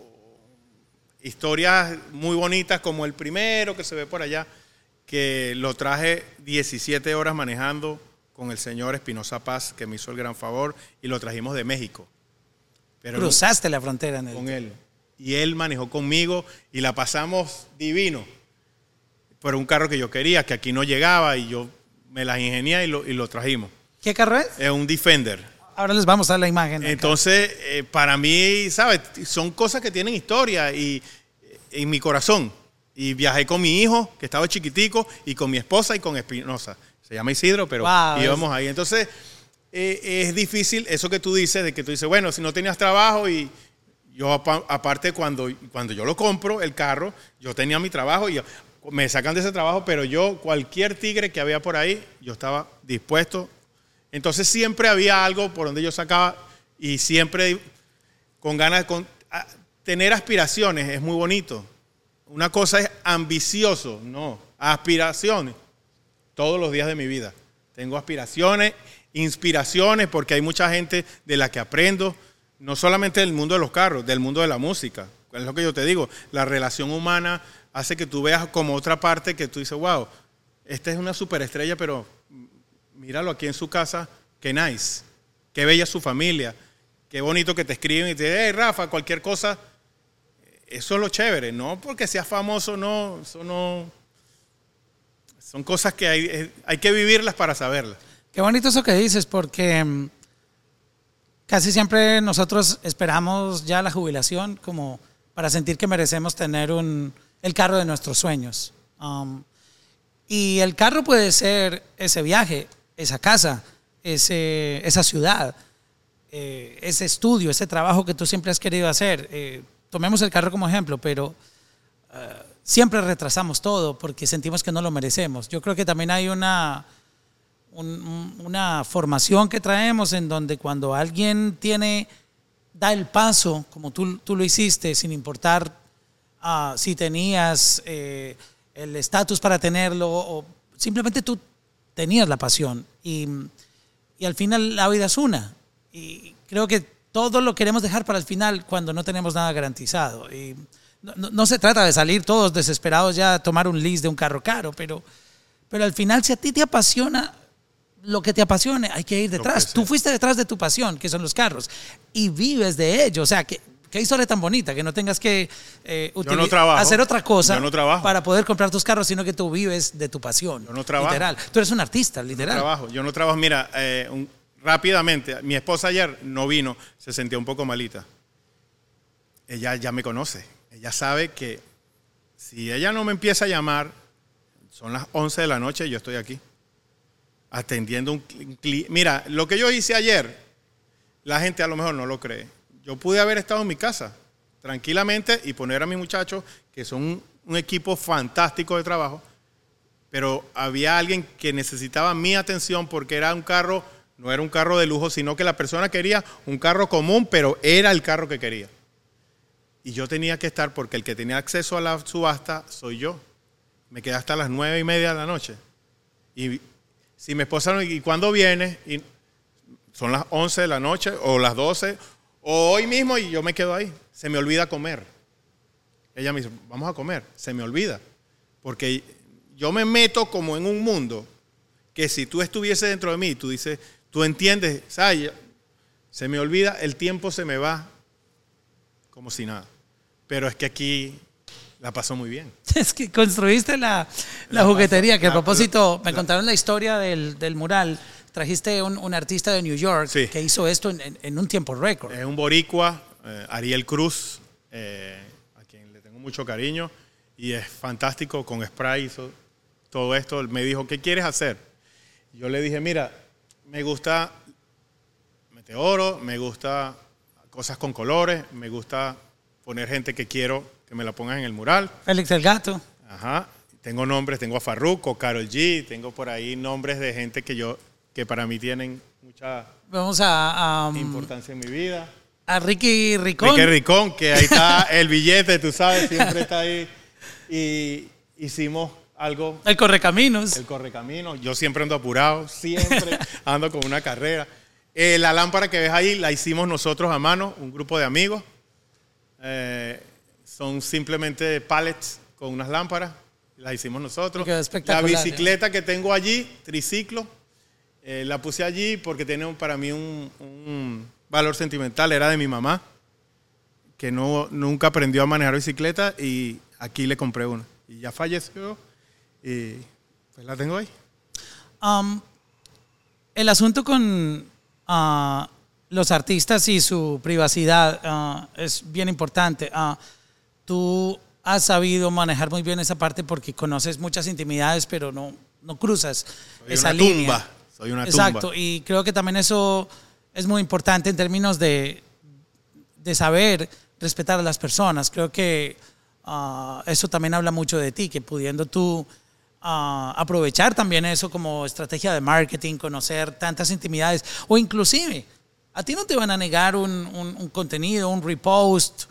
historias muy bonitas como el primero que se ve por allá, que lo traje 17 horas manejando con el señor Espinosa Paz, que me hizo el gran favor, y lo trajimos de México. Pero Cruzaste la frontera en con él. Y él manejó conmigo y la pasamos divino. Pero un carro que yo quería, que aquí no llegaba, y yo me las ingenié y lo, y lo trajimos. ¿Qué carro es? Es un Defender. Ahora les vamos a dar la imagen. Entonces, eh, para mí, ¿sabes? Son cosas que tienen historia y eh, en mi corazón. Y viajé con mi hijo, que estaba chiquitico, y con mi esposa y con Espinosa. Se llama Isidro, pero Wow, íbamos ahí. Entonces, eh, es difícil eso que tú dices, de que tú dices, bueno, si no tenías trabajo y yo apa- aparte cuando, cuando yo lo compro, el carro, yo tenía mi trabajo y me sacan de ese trabajo, pero yo, cualquier tigre que había por ahí, yo estaba dispuesto. Entonces siempre había algo por donde yo sacaba y siempre con ganas de con- tener aspiraciones es muy bonito. Una cosa es ambicioso, no, aspiraciones. Todos los días de mi vida. Tengo aspiraciones, inspiraciones, porque hay mucha gente de la que aprendo, no solamente del mundo de los carros, del mundo de la música. Es lo que yo te digo, la relación humana hace que tú veas como otra parte que tú dices, wow, esta es una superestrella, pero míralo aquí en su casa, qué nice, qué bella su familia, qué bonito que te escriben y te dicen, hey Rafa, cualquier cosa, eso es lo chévere, no porque seas famoso, no, eso no, son cosas que hay, eh, hay que vivirlas para saberlas. Qué bonito eso que dices, porque mm, casi siempre nosotros esperamos ya la jubilación como para sentir que merecemos tener un, el carro de nuestros sueños. Um, y el carro puede ser ese viaje, esa casa, ese, esa ciudad, eh, ese estudio, ese trabajo que tú siempre has querido hacer. Eh, tomemos el carro como ejemplo, pero eh, siempre retrasamos todo porque sentimos que no lo merecemos. Yo creo que también hay una, un- un- una formación que traemos en donde cuando alguien tiene, da el paso, como tú, tú lo hiciste, sin importar ah, si tenías eh, el estatus para tenerlo o simplemente tú tenías la pasión. Y, y al final la vida es una. Y creo que todo lo queremos dejar para el final cuando no tenemos nada garantizado. Y no, no- no se trata de salir todos desesperados ya a tomar un lease de un carro caro, pero, pero al final si a ti te apasiona lo que te apasione, hay que ir detrás. que Tú fuiste detrás de tu pasión, que son los carros, y vives de ello. O sea, que, qué historia tan bonita, que no tengas que eh, no trabajo. hacer otra cosa Yo no para poder comprar tus carros, sino que tú vives de tu pasión. Yo no trabajo. Literal. Tú eres un artista, literal. trabajo. Yo no trabajo. Mira, eh, un- rápidamente, mi esposa ayer no vino, se sentía un poco malita. Ella ya me conoce. Ella sabe que si ella no me empieza a llamar, son las 11 de la noche y yo estoy aquí. Atendiendo un cliente. Mira, lo que yo hice ayer, la gente a lo mejor no lo cree. Yo pude haber estado en mi casa tranquilamente y poner a mis muchachos, que son un, un equipo fantástico de trabajo, pero había alguien que necesitaba mi atención porque era un carro, no era un carro de lujo, sino que la persona quería un carro común, pero era el carro que quería. Y yo tenía que estar porque el que tenía acceso a la subasta soy yo. Me quedé hasta las nueve y media de la noche. Y si mi esposa no, ¿y cuándo viene? Y son las 11 de la noche o las 12 o hoy mismo y yo me quedo ahí. Se me olvida comer. Ella me dice, vamos a comer. Se me olvida. Porque yo me meto como en un mundo que si tú estuviese dentro de mí, tú dices, tú entiendes. Se me olvida, el tiempo se me va como si nada. Pero es que aquí la pasó muy bien. Es que construiste la, la La juguetería, que a propósito, me contaron la historia del, del mural. Trajiste un, un artista de New York Sí. que hizo esto en, en- en un tiempo récord. Es un boricua, eh, Ariel Cruz, eh, a quien le tengo mucho cariño, y es fantástico, con spray hizo todo esto. Me dijo, ¿qué quieres hacer? Yo le dije, mira, me gusta meteoro, me gusta cosas con colores, me gusta poner gente que quiero que me la pongan en el mural. Félix el Gato. Ajá. Tengo nombres, tengo a Farruko, Carol G, tengo por ahí nombres de gente que yo, que para mí tienen mucha Vamos a, um, importancia en mi vida. a Ricky Ricón. Ricky Ricón, que ahí está el billete, tú sabes, siempre está ahí. Y hicimos algo, El Correcaminos. el correcamino. Yo siempre ando apurado, siempre ando con una carrera. Eh, la lámpara que ves ahí la hicimos nosotros a mano, un grupo de amigos. Eh, son simplemente pallets con unas lámparas, las hicimos nosotros. La ¿eh? bicicleta que tengo allí, triciclo, eh, la puse allí porque tiene para mí un, un valor sentimental, era de mi mamá, que no, nunca aprendió a manejar bicicleta y aquí le compré una. Y ya falleció y pues la tengo ahí. Um, el asunto con ah, los artistas y su privacidad ah, es bien importante. Ah, tú has sabido manejar muy bien esa parte porque conoces muchas intimidades, pero no, no cruzas Soy esa una línea. tumba, soy una Exacto, tumba. y creo que también eso es muy importante en términos de, de saber respetar a las personas. Creo que ah, eso también habla mucho de ti, que pudiendo tú ah, aprovechar también eso como estrategia de marketing, conocer tantas intimidades, o inclusive, a ti no te van a negar un, un- un contenido, un repost.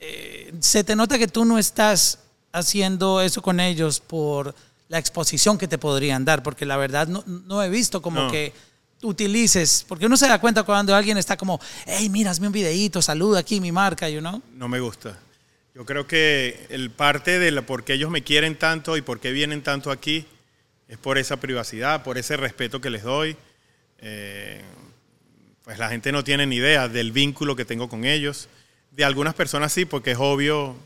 Eh, se te nota que tú no estás haciendo eso con ellos por la exposición que te podrían dar, porque la verdad no, no he visto como No. que utilices, porque uno se da cuenta cuando alguien está como, hey, mira, hazme un videíto, saluda aquí mi marca, you know. No me gusta. Yo creo que el parte de la, por qué ellos me quieren tanto y por qué vienen tanto aquí es por esa privacidad, por ese respeto que les doy. Eh, pues la gente no tiene ni idea del vínculo que tengo con ellos. De algunas personas sí, porque es obvio,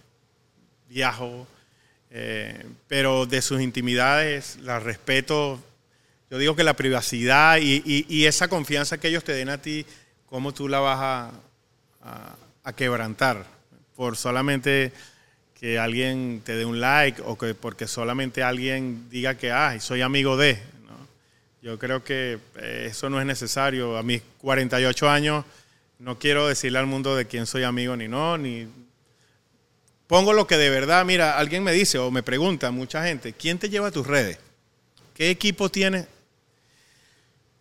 viajo, eh, pero de sus intimidades las respeto. Yo digo que la privacidad y, esa confianza que ellos te den a ti, cómo tú la vas a, quebrantar por solamente que alguien te dé un like o que porque solamente alguien diga que ah, soy amigo de. ¿no? Yo creo que eso no es necesario. A mis 48 años no quiero decirle al mundo de quién soy amigo ni no, ni pongo lo que de verdad, mira, alguien me dice o me pregunta, mucha gente, ¿quién te lleva a tus redes? ¿Qué equipo tienes?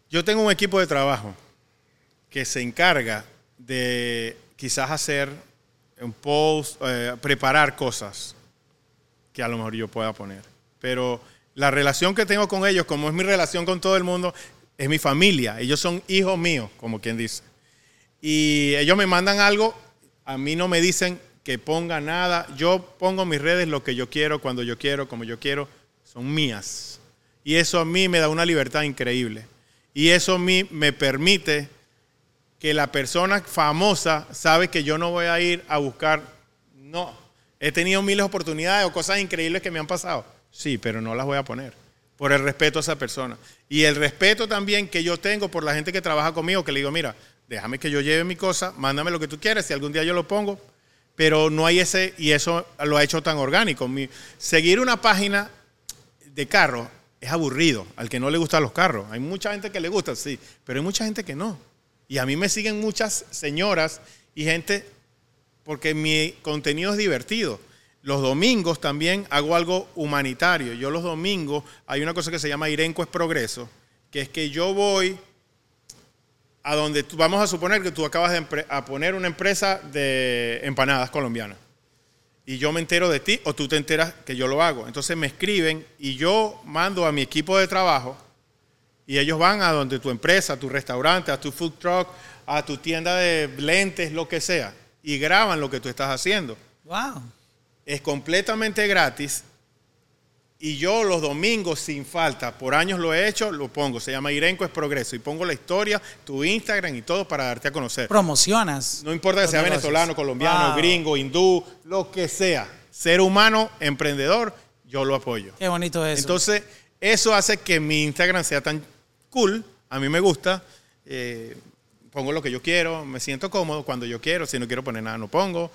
Yo tengo un equipo de trabajo que se encarga de quizás hacer un post, eh, preparar cosas que a lo mejor yo pueda poner. Pero la relación que tengo con ellos, como es mi relación con todo el mundo, es mi familia. Ellos son hijos míos, como quien dice. Y ellos me mandan algo, a mí no me dicen que ponga nada. Yo pongo mis redes lo que yo quiero, cuando yo quiero, como yo quiero. Son mías. Y eso a mí me da una libertad increíble. Y eso a mí me permite que la persona famosa sabe que yo no voy a ir a buscar. No. He tenido miles de oportunidades o cosas increíbles que me han pasado. Sí, pero no las voy a poner. Por el respeto a esa persona. Y el respeto también que yo tengo por la gente que trabaja conmigo, que le digo, mira, déjame que yo lleve mi cosa, mándame lo que tú quieres, si algún día yo lo pongo, pero no hay ese, y eso lo ha hecho tan orgánico. Mi- seguir una página de carro es aburrido al que no le gustan los carros. Hay mucha gente que le gusta, sí, pero hay mucha gente que no. Y a mí me siguen muchas señoras y gente porque mi contenido es divertido. Los domingos también hago algo humanitario. Yo los domingos hay una cosa que se llama Irenco es Progreso, que es que yo voy a donde tú, vamos a suponer que tú acabas de a poner una empresa de empanadas colombianas y yo me entero de ti o tú te enteras que yo lo hago. Entonces me escriben y yo mando a mi equipo de trabajo y ellos van a donde tu empresa, a tu restaurante, a tu food truck, a tu tienda de lentes, lo que sea, y graban lo que tú estás haciendo. Wow. Es completamente gratis y yo los domingos sin falta, por años lo he hecho, lo pongo. Se llama Irenco es Progreso y pongo la historia, tu Instagram y todo para darte a conocer. Promocionas. No importa que sea negocios. venezolano, colombiano, Wow. gringo, hindú, lo que sea. Ser humano, emprendedor, yo lo apoyo. Qué bonito eso. Entonces, eso hace que mi Instagram sea tan cool. A mí me gusta. eh, pongo lo que yo quiero, me siento cómodo cuando yo quiero. Si no quiero poner nada, no pongo.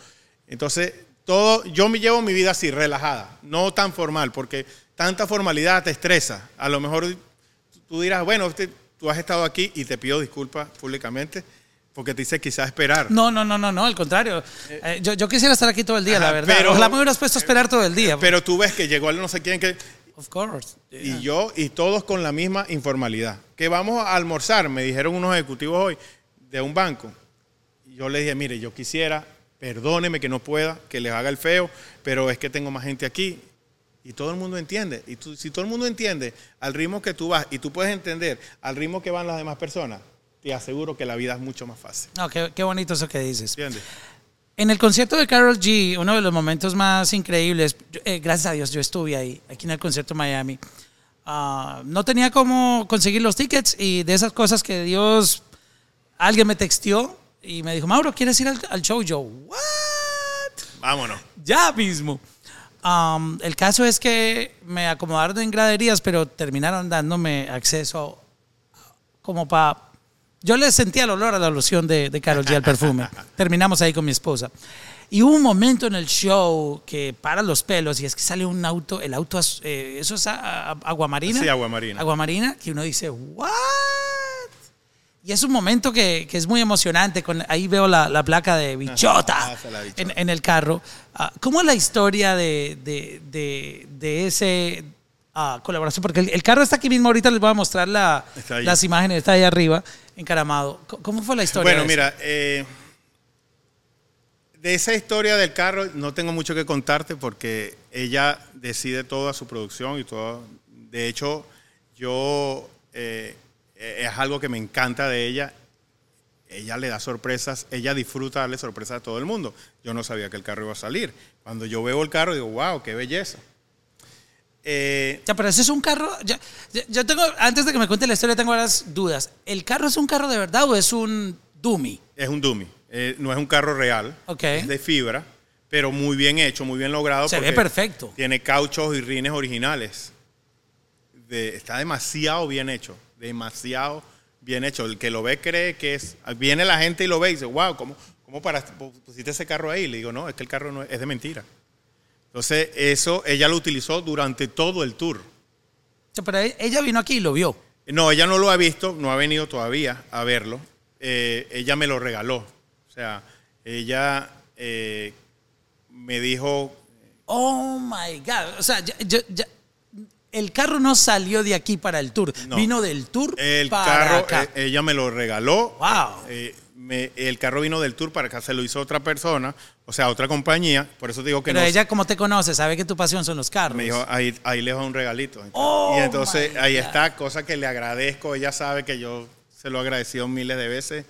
Entonces, todo, yo me llevo mi vida así, relajada, no tan formal, porque tanta formalidad te estresa. A lo mejor tú dirás, bueno, usted- tú has estado aquí y te pido disculpas públicamente porque te hice quizás esperar. no, no, no, no, no, al contrario. Eh, yo, yo quisiera estar aquí todo el día, la verdad. pero- Ojalá me hubieras puesto a esperar todo el día. Pero tú ves que llegó el no sé quién que of course. y yo y todos con la misma informalidad. Que vamos a almorzar, me dijeron unos ejecutivos hoy de un banco. Y yo le dije, mire, yo quisiera, perdóneme que no pueda, que les haga el feo, pero es que tengo más gente aquí. Y todo el mundo entiende. Y tú- si todo el mundo entiende al ritmo que tú vas y tú puedes entender al ritmo que van las demás personas, te aseguro que la vida es mucho más fácil. No, qué, qué bonito eso que dices. ¿Entiendes? En el concierto de Carol G, uno de los momentos más increíbles, eh, gracias a Dios yo estuve ahí, aquí en el concierto Miami. Ah, no tenía cómo conseguir los tickets y de esas cosas que Dios, alguien me texteó y me dijo, Mauro, ¿quieres ir al, al show? Yo, ¿what? Vámonos. Ya mismo. Um, el caso es que me acomodaron en graderías, pero terminaron dándome acceso como para... Yo le sentía el olor a la loción de, de Karol G al perfume. Terminamos ahí con mi esposa. Y hubo un momento en el show que para los pelos y es que sale un auto, el auto, eh, eso es aguamarina. Sí, aguamarina. Aguamarina, que uno dice, ¿what? Y es un momento que, que es muy emocionante. Con, ahí veo la, la placa de bichota Ah, la bichota. en, en el carro. Ah, ¿Cómo es la historia de, de, de, de ese ah, colaboración? Porque el, el carro está aquí mismo. Ahorita les voy a mostrar la- las imágenes. Está ahí arriba, encaramado. ¿Cómo fue la historia? Bueno, de mira, eh, de esa historia del carro no tengo mucho que contarte porque ella decide toda su producción y todo. De hecho, yo eh, es algo que me encanta de ella. Ella le da sorpresas, ella disfruta darle sorpresas a todo el mundo. Yo no sabía que el carro iba a salir. Cuando yo veo el carro, digo, wow, qué belleza. Eh, Ya, pero ese es un carro. ya- ya- yo tengo, antes de que me cuente la historia, tengo varias dudas. ¿El carro es un carro de verdad o es un dummy? Es un dummy. Eh, no es un carro real. Es de fibra, pero muy bien hecho, muy bien logrado. Se ve perfecto. Tiene cauchos y rines originales. De- está demasiado bien hecho. Demasiado bien hecho. El que lo ve cree que es. Viene la gente y lo ve y dice, wow, ¿cómo, cómo para, pusiste ese carro ahí? Le digo, no, es que el carro no es, de mentira. Entonces, eso ella lo utilizó durante todo el tour. Pero e- ella vino aquí y lo vio. No, ella no lo ha visto, no ha venido todavía a verlo. Eh, ella me lo regaló. O sea, ella eh, me dijo, Oh my God. O sea, ya- ya- el carro no salió de aquí para el tour. No. Vino del tour el para carro, acá. eh, ella me lo regaló. Wow. Eh, me- el carro vino del tour para acá, se lo hizo otra persona, o sea, otra compañía, por eso digo que Pero no ella, como te conoce, sabe que tu pasión son los carros. me dijo, ahí, ahí le dejo un regalito. Oh, y entonces ahí God. está, cosa que le agradezco. Ella sabe que yo se lo he agradecido miles de veces.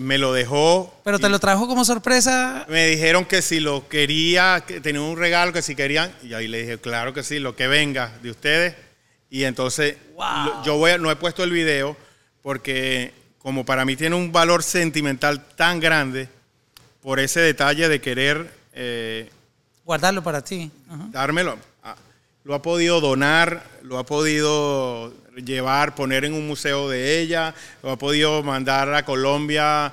Me lo dejó. Pero te lo trajo como sorpresa. Me dijeron que si lo quería, que tenía un regalo, que si querían. Y ahí le dije, claro que sí, lo que venga de ustedes. Y entonces Wow. lo- yo voy a- no he puesto el video porque como para mí tiene un valor sentimental tan grande por ese detalle de querer eh, Guardarlo para ti. Dármelo. Ah, Lo ha podido donar, lo ha podido llevar, poner en un museo de ella, lo ha podido mandar a Colombia.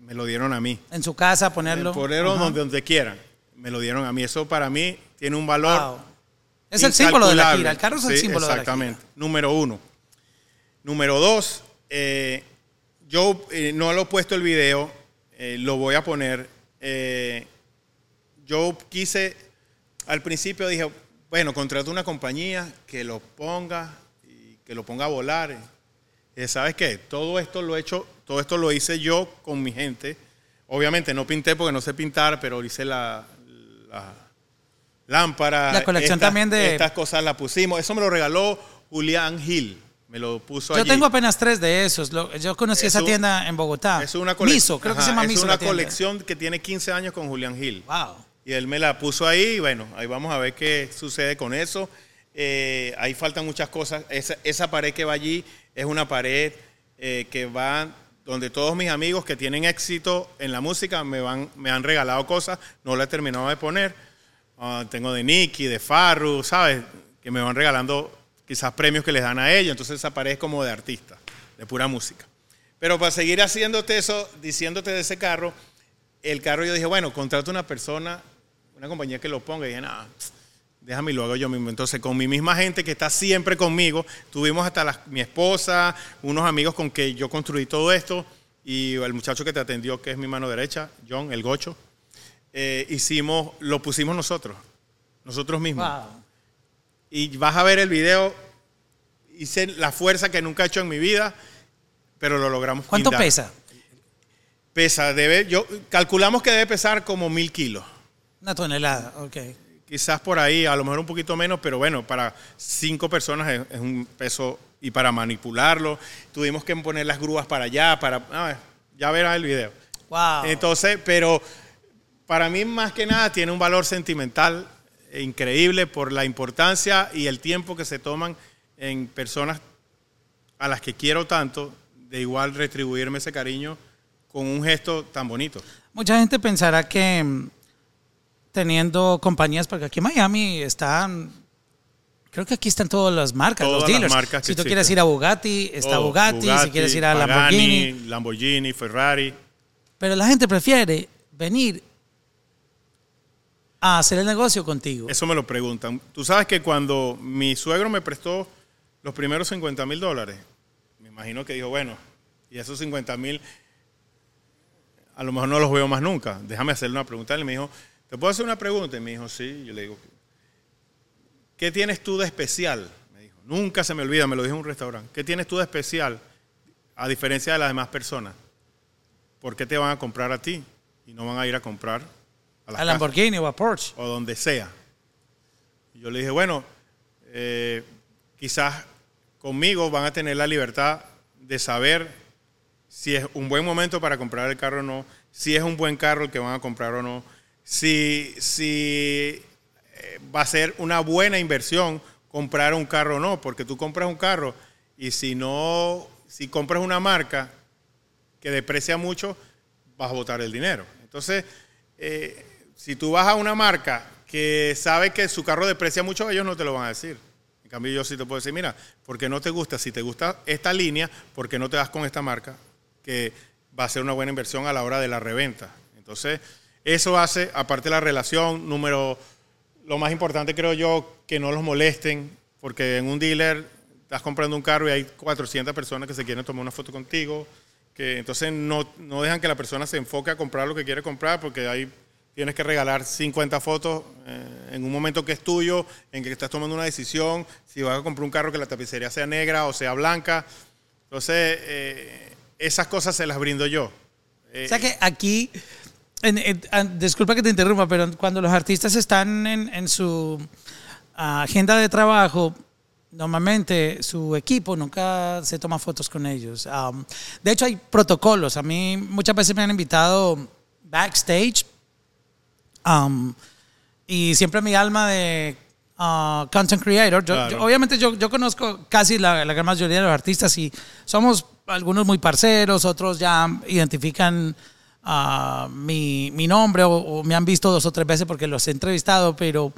Me lo dieron a mí. En su casa, ponerlo. Ponerlo donde, donde quieran. Me lo dieron a mí. Eso para mí tiene un valor. Wow. Es el símbolo de la gira. El carro es el Sí, símbolo Exactamente. de la gira. Número uno. Número dos, eh, yo eh, no lo he puesto el video, eh, lo voy a poner. Yo quise, al principio dije, bueno, contrato una compañía que lo ponga que lo ponga a volar. Eh, ¿Sabes qué? Todo esto lo he hecho, todo esto lo hice yo con mi gente. Obviamente no pinté porque no sé pintar, pero hice la, la lámpara. La colección Estas- también de- Estas cosas las pusimos. Eso me lo regaló Julián Gil. Me lo puso Yo allí. tengo apenas tres de esos. Yo conocí Es esa un- tienda en Bogotá. Es una cole- Miso, creo que Ajá, se llama Es Miso. una colección que tiene 15 años con Julián Gil. Wow. Y él me la puso ahí y bueno, ahí vamos a ver qué sucede con eso. Eh, ahí faltan muchas cosas. Esa, pared que va allí es una pared eh, que va donde todos mis amigos que tienen éxito en la música me, van, me han regalado cosas. No la he terminado de poner. Ah, tengo de Nicky, de Farru, ¿sabes? Que me van regalando quizás premios que les dan a ellos. Entonces esa pared es como de artista, de pura música. Pero para seguir haciéndote eso, diciéndote de ese carro, el carro yo dije, bueno, contrato una persona, una compañía que lo ponga. Y dije, nada, déjame y lo hago yo mismo. Entonces, con mi misma gente que está siempre conmigo, tuvimos hasta la- mi esposa, unos amigos con que yo construí todo esto, y el muchacho que te atendió, que es mi mano derecha, John, el gocho, eh, hicimos, lo pusimos nosotros, nosotros mismos. Wow. Y vas a ver el video, hice la fuerza que nunca he hecho en mi vida, pero lo logramos. ¿Cuánto guindar. pesa? Pesa, debe, yo calculamos que debe pesar como mil kilos. Una tonelada. Ok. Quizás por ahí, a lo mejor un poquito menos, pero bueno, para cinco personas es, es un peso y para manipularlo tuvimos que poner las grúas para allá, para ah, ya verás el video. Wow. Entonces, pero para mí más que nada tiene un valor sentimental increíble por la importancia y el tiempo que se toman en personas a las que quiero tanto, de igual retribuirme ese cariño con un gesto tan bonito. Mucha gente pensará que teniendo compañías, porque aquí en Miami están, creo que aquí están todas las marcas, Todas los las dealers. marcas que si tú existen. quieres ir a Bugatti, está Oh, Bugatti, si quieres ir a Pagani, Lamborghini. Lamborghini, Ferrari. Pero la gente prefiere venir a hacer el negocio contigo. Eso me lo preguntan. Tú sabes que cuando mi suegro me prestó los primeros 50 mil dólares, me imagino que dijo, bueno, y esos 50 mil a lo mejor no los veo más nunca. Déjame hacerle una pregunta. Él me dijo, ¿te puedo hacer una pregunta? Y me dijo, sí. Yo le digo, ¿qué tienes tú de especial? Me dijo, nunca se me olvida, me lo dijo en un restaurante. ¿Qué tienes tú de especial a diferencia de las demás personas? ¿Por qué te van a comprar a ti y no van a ir a comprar a las a Lamborghini o a Porsche. o donde sea. Y yo le dije, bueno, eh, quizás conmigo van a tener la libertad de saber si es un buen momento para comprar el carro o no, si es un buen carro el que van a comprar o no, si, si eh, va a ser una buena inversión comprar un carro o no, porque tú compras un carro y si no, si compras una marca que deprecia mucho, vas a botar el dinero. Entonces, eh, si tú vas a una marca que sabe que su carro deprecia mucho, ellos no te lo van a decir. En cambio, yo sí te puedo decir, mira, ¿por qué no te gusta? Si te gusta esta línea, ¿por qué no te vas con esta marca? Que va a ser una buena inversión a la hora de la reventa. Entonces, eso hace, aparte de la relación, número, lo más importante creo yo, que no los molesten, porque en un dealer estás comprando un carro y hay 400 personas que se quieren tomar una foto contigo, que entonces no, no dejan que la persona se enfoque a comprar lo que quiere comprar, porque ahí tienes que regalar 50 fotos eh, en un momento que es tuyo, en que estás tomando una decisión, si vas a comprar un carro que la tapicería sea negra o sea blanca. Entonces, eh, esas cosas se las brindo yo. O sea que aquí, en- en- disculpa que te interrumpa, pero cuando los artistas están en, su ah, agenda de trabajo, normalmente su equipo nunca se toma fotos con ellos. Um, de hecho, hay protocolos. A mí muchas veces me han invitado backstage um, y siempre mi alma de ah, content creator. Yo- Claro. yo- obviamente yo, yo conozco casi la, la gran mayoría de los artistas y somos algunos muy parceros, otros ya identifican ah, mi, mi nombre o, o me han visto dos o tres veces porque los he entrevistado, pero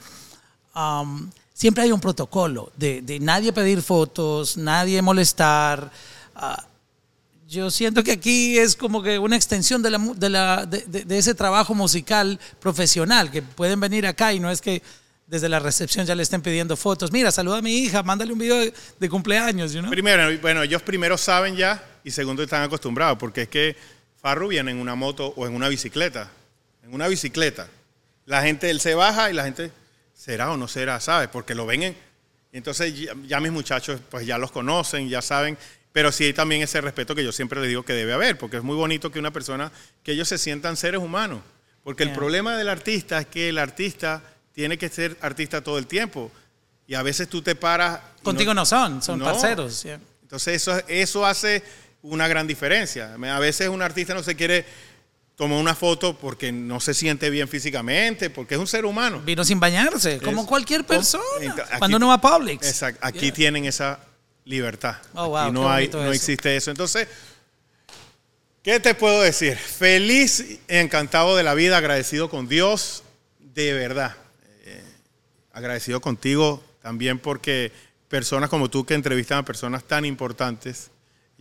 um, siempre hay un protocolo de, de nadie pedir fotos, nadie molestar. ah, yo siento que aquí es como que una extensión de, la, de, la- de- de- ese trabajo musical profesional, que pueden venir acá y no es que desde la recepción ya le estén pidiendo fotos. Mira, saluda a mi hija, mándale un video de, de cumpleaños, you know? Primero, bueno, ellos primero saben ya y segundo están acostumbrados, porque es que Farru viene en una moto o en una bicicleta. En una bicicleta. La gente, él se baja y la gente, ¿será o no será? ¿Sabes? Porque lo ven en... Entonces ya, ya mis muchachos pues ya los conocen, ya saben, pero sí hay también ese respeto que yo siempre les digo que debe haber, porque es muy bonito que una persona, que ellos se sientan seres humanos. Porque el problema del artista es que el artista tiene que ser artista todo el tiempo. Y a veces tú te paras... Contigo no son, son No. parceros. yeah. entonces eso, eso hace una gran diferencia. A veces un artista no se quiere tomar una foto porque no se siente bien físicamente, porque es un ser humano. Vino sin bañarse, como cualquier persona. Aquí- cuando uno va a Publix. Exacto. Aquí Yeah. tienen esa libertad. Oh, wow, qué no, hay, no eso. existe eso. Entonces, ¿qué te puedo decir? Feliz, encantado de la vida, agradecido con Dios, de verdad. Eh, agradecido contigo también porque personas como tú que entrevistan a personas tan importantes,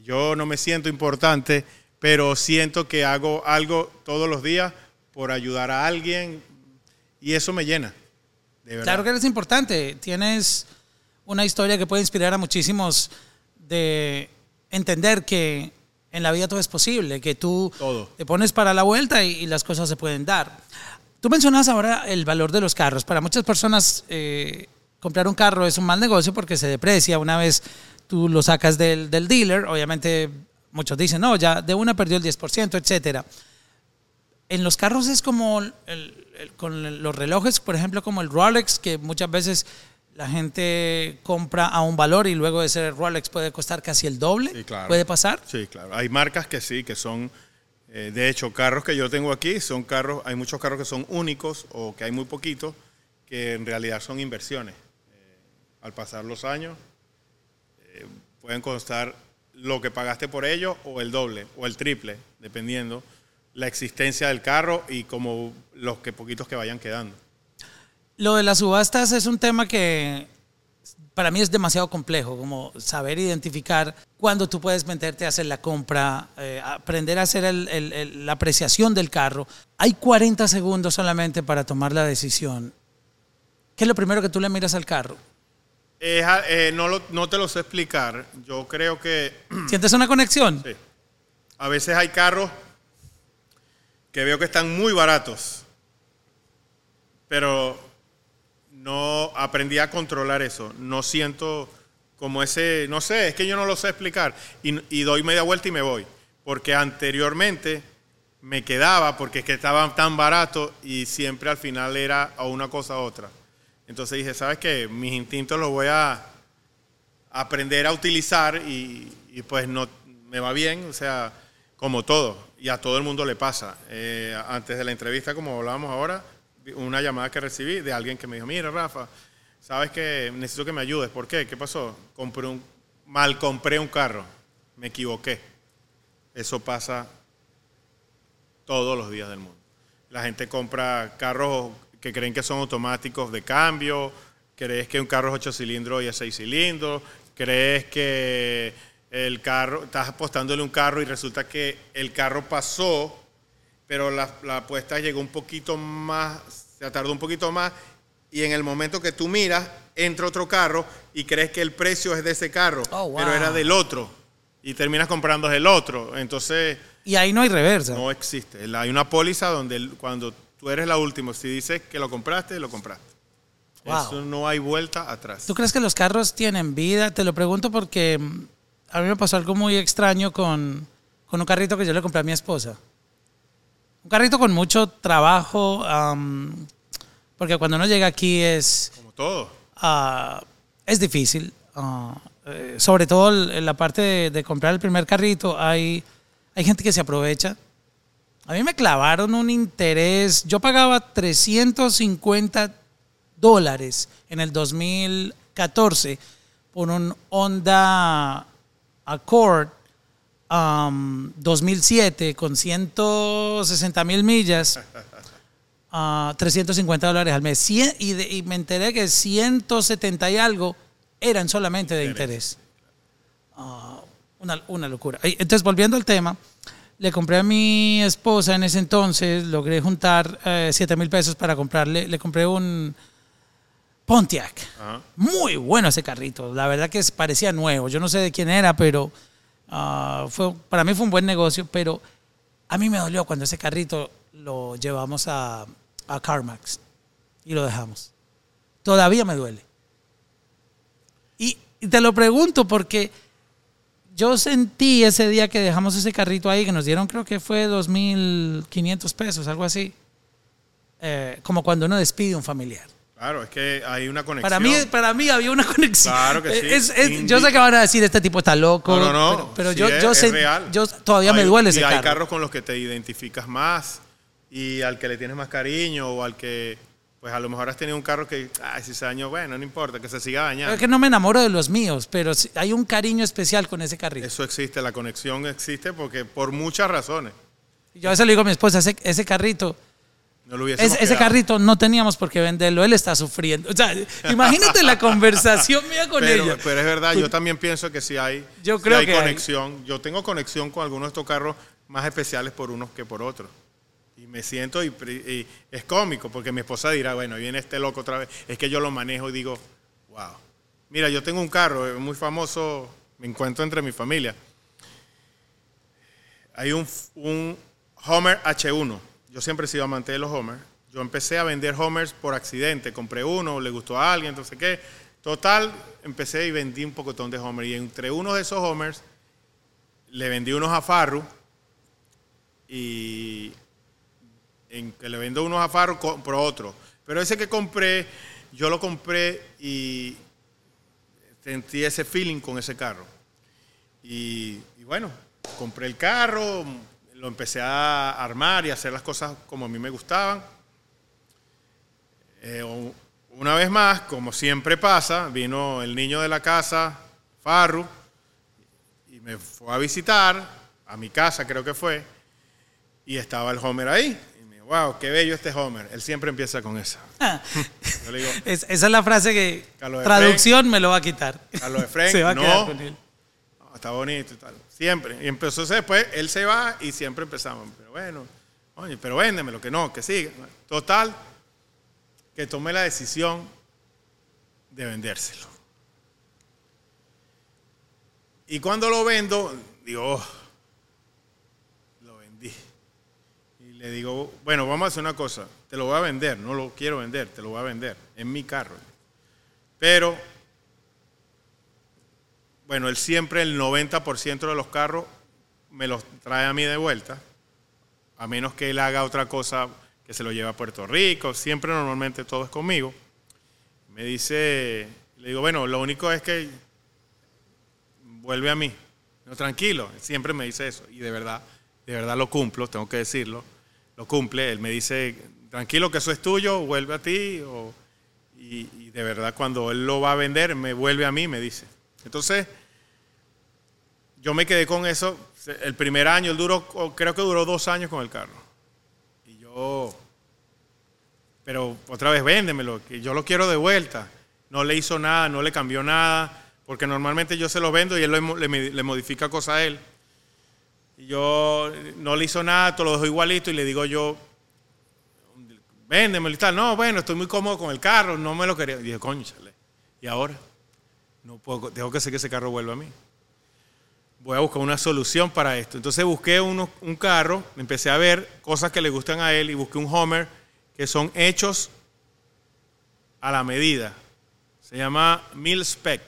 yo no me siento importante, pero siento que hago algo todos los días por ayudar a alguien y eso me llena. De verdad. Claro que eres importante. Tienes una historia que puede inspirar a muchísimos de entender que en la vida todo es posible, que tú Todo. te pones para la vuelta y, y las cosas se pueden dar. Tú mencionas ahora el valor de los carros. Para muchas personas eh, comprar un carro es un mal negocio porque se deprecia una vez tú lo sacas del, del dealer. Obviamente muchos dicen, no, ya de una perdió el 10%, etcétera en los carros es como el- el- con los relojes, por ejemplo, como el Rolex, que muchas veces la gente compra a un valor y luego ese Rolex puede costar casi el doble. Sí, claro. ¿Puede pasar? Sí, claro. Hay marcas que sí, que son, eh, de hecho, carros que yo tengo aquí, son carros, hay muchos carros que son únicos o que hay muy poquitos, que en realidad son inversiones. Eh, al pasar los años, pueden costar lo que pagaste por ellos o el doble o el triple, dependiendo la existencia del carro y como los poquitos que vayan quedando. Lo de las subastas es un tema que para mí es demasiado complejo, como saber identificar cuándo tú puedes meterte a hacer la compra, eh, aprender a hacer la apreciación del carro. Hay 40 segundos solamente para tomar la decisión. ¿Qué es lo primero que tú le miras al carro? Es eh, no, lo- no te lo sé explicar. Yo creo que ¿Sientes una conexión? Sí. A veces hay carros que veo que están muy baratos, pero no aprendí a controlar eso. No siento como ese, no sé, es que yo no lo sé explicar. Y, y doy media vuelta y me voy. Porque anteriormente me quedaba porque es que estaban tan baratos y siempre al final era a una cosa a otra. Entonces dije, ¿sabes qué? Mis instintos los voy a aprender a utilizar y, pues no me va bien, o sea, como todo, y a todo el mundo le pasa. Eh, antes de la entrevista, como hablábamos ahora, una llamada que recibí de alguien que me dijo, mira Rafa, sabes que necesito que me ayudes, ¿por qué? ¿Qué pasó? Compré un, mal compré un carro, me equivoqué. Eso pasa todos los días del mundo. La gente compra carros que creen que son automáticos de cambio, crees que un carro es 8 cilindros y es 6 cilindros, crees que el carro, estás apostándole un carro y resulta que el carro pasó, pero la, la apuesta llegó un poquito más, se tardó un poquito más, y en el momento que tú miras, entra otro carro y crees que el precio es de ese carro, Oh, wow. pero era del otro, y terminas comprando el otro. Entonces, Y ahí no hay reversa. no existe. Hay una póliza donde cuando tú eres la última, si dices que lo compraste, lo compraste. Wow. Eso no hay vuelta atrás. ¿Tú crees que los carros tienen vida? Te lo pregunto porque mm, a mí me pasó algo muy extraño con, con un carrito que yo le compré a mi esposa. un carrito con mucho trabajo, am, porque cuando uno llega aquí es, Como todo. ah, es difícil. eh, sobre todo en la parte de, de comprar el primer carrito, hay, hay gente que se aprovecha. A mí me clavaron un interés. Yo pagaba 350 dólares en el 2014 por un Honda Accord um, 2007 con 160 mil millas. a 350 dólares al mes. Cien- y, de- y me enteré que 170 y algo eran solamente de interés. Ah, una, una locura. Entonces, volviendo al tema, le compré a mi esposa en ese entonces, logré juntar 7 mil pesos para comprarle, le compré un Pontiac. Ajá. Muy bueno ese carrito. La verdad que parecía nuevo. Yo no sé de quién era, pero ah, fue, para mí fue un buen negocio. Pero a mí me dolió cuando ese carrito lo llevamos a, a CarMax y lo dejamos. Todavía me duele. Y, y te lo pregunto porque yo sentí ese día que dejamos ese carrito ahí, que nos dieron creo que fue 2.500 pesos, algo así. Eh, como cuando uno despide a un familiar. Claro, es que hay una conexión. Para mí, para mí había una conexión. Claro que sí. Es- es- Indi- yo sé que van a decir, este tipo está loco. No, no, no. Pero, pero Sí, yo, es- yo sé, real. yo todavía me Hay- duele y ese hay carro. carros con los que te identificas más y al que le tienes más cariño o al que, pues a lo mejor has tenido un carro que, ay, si se dañó, bueno, no importa, que se siga dañando. Es que no me enamoro de los míos, pero hay un cariño especial con ese carrito. Eso existe, la conexión existe porque por muchas razones. Yo a veces le digo a mi esposa, ese, ese carrito, No lo hubiésemos ese, carrito no teníamos por qué venderlo, él está sufriendo. O sea, imagínate la conversación mía con pero, ella. pero es verdad, yo también pienso que hay, Yo hay que hay. conexión. Yo tengo conexión con algunos de estos carros más especiales por unos que por otros. Y me siento, y, es cómico, porque mi esposa dirá, bueno, viene este loco otra vez. Es que yo lo manejo y digo, wow. Mira, yo tengo un carro eh, muy famoso, me encuentro entre mi familia. Hay un, Homer H1. Yo siempre he sido amante de los Homer. Yo empecé a vender Homers por accidente. Compré uno, le gustó a alguien, entonces qué. Total, empecé y vendí un pocotón de Homer. Y entre uno de esos Homers, le vendí unos a Farru. Y en que le vendo unos a Farru, compro otro. Pero ese que compré, yo lo compré y sentí ese feeling con ese carro. Y, bueno, compré el carro, lo empecé a armar y a hacer las cosas como a mí me gustaban. Eh, una vez más, como siempre pasa, vino el niño de la casa, Farru, y me fue a visitar, a mi casa creo que fue, y estaba el Homer ahí. Wow, qué bello este Homer. Él siempre empieza con. Yo le digo, Es- esa es la frase que Carlos traducción me lo va a quitar. Carlos de Fren, Se va a no. quedar con él. No, está bonito y tal. Siempre. Y empezó ese después, él se va y siempre empezamos. Pero bueno, oye, pero véndemelo, que no, que siga. Total, que tomé la decisión de vendérselo. Y cuando lo vendo, digo, "Oh, lo vendí. Y le digo, bueno, vamos a hacer una cosa, te lo voy a vender, no lo quiero vender, te lo voy a vender, en mi carro. Pero bueno, él siempre el 90% de los carros me los trae a mí de vuelta, a menos que él haga otra cosa que se lo lleve a Puerto Rico, siempre normalmente todo es conmigo. Me dice, le digo, bueno, lo único es que vuelve a mí. No, tranquilo, siempre me dice eso y de verdad, de verdad lo cumplo, tengo que decirlo, lo cumple. Él me dice, tranquilo que eso es tuyo, vuelve a ti. y, de verdad cuando él lo va a vender, me vuelve a mí, me dice. Entonces, yo me quedé con eso. El primer año, él duró, creo que duró dos años con el carro. Y yo, pero otra vez véndemelo, que yo lo quiero de vuelta. No le hizo nada, no le cambió nada, porque normalmente yo se lo vendo y él le modifica cosas a él. Y yo no le hizo nada, todo lo dejó igualito y le digo yo, véndemelo y tal. No, bueno, estoy muy cómodo con el carro, no me lo quería. Y dije, conchale. ¿Y ahora? No puedo, tengo que hacer que ese carro vuelva a mí. Voy a buscar una solución para esto. Entonces busqué uno- un carro, empecé a ver cosas que le gustan a él y busqué un Homer que son hechos a la medida. Se llama Mil Spec,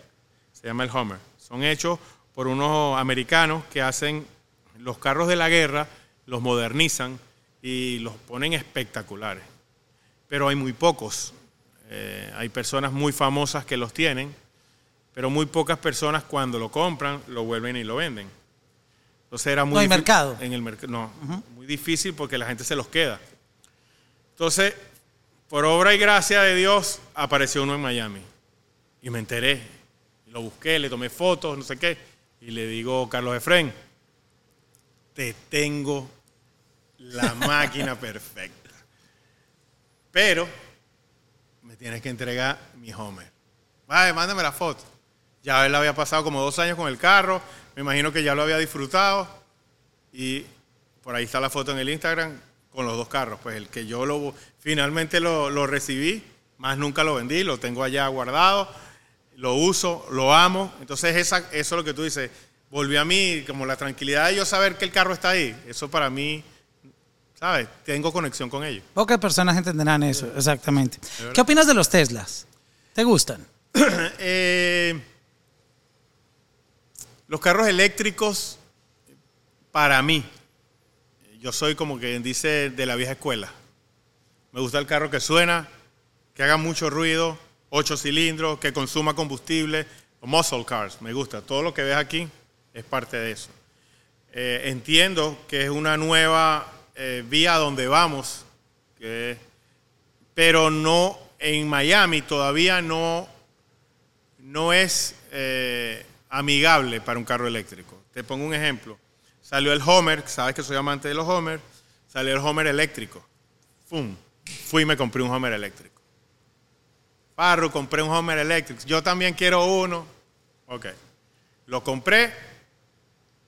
se llama el Homer. Son hechos por unos americanos que hacen los carros de la guerra, los modernizan y los ponen espectaculares. Pero hay muy pocos. Eh, hay personas muy famosas que los tienen, pero muy pocas personas cuando lo compran lo vuelven y lo venden. Entonces era muy No hay mercado. En el mercado, no, muy difícil porque la gente se los queda. Entonces, por obra y gracia de Dios, apareció uno en Miami. Y me enteré. Lo busqué, le tomé fotos, no sé qué. Y le digo, Carlos Efren, te tengo la máquina perfecta. Pero me tienes que entregar mi Homer. Vale, mándame la foto. Ya él había pasado como dos años con el carro. Me imagino que ya lo había disfrutado. Y por ahí está la foto en el Instagram con los dos carros. Pues el que yo lo, finalmente lo, recibí, más nunca lo vendí, lo tengo allá guardado, lo uso, lo amo. Entonces eso es lo que tú dices. Volvió a mí como la tranquilidad de yo saber que el carro está ahí. Eso para mí, ¿sabes? Tengo conexión con ellos. Pocas personas entenderán eso, exactamente. ¿Qué opinas de los Teslas? ¿Te gustan? Eh, los carros eléctricos, para mí, yo soy como que dice de la vieja escuela. Me gusta el carro que suena, que haga mucho ruido, ocho cilindros, que consuma combustible, muscle cars, me gusta. Todo lo que ves aquí es parte de eso. Eh, entiendo que es una nueva eh, vía donde vamos, pero no en Miami todavía no no es eh, amigable para un carro eléctrico. Te pongo un ejemplo. Salió el Homer, sabes que soy amante de los Homer, salió el Homer eléctrico. ¡Fum! Fui y me compré un Homer eléctrico. Parro, compré un Homer eléctrico. Yo también quiero uno. Ok. Lo compré.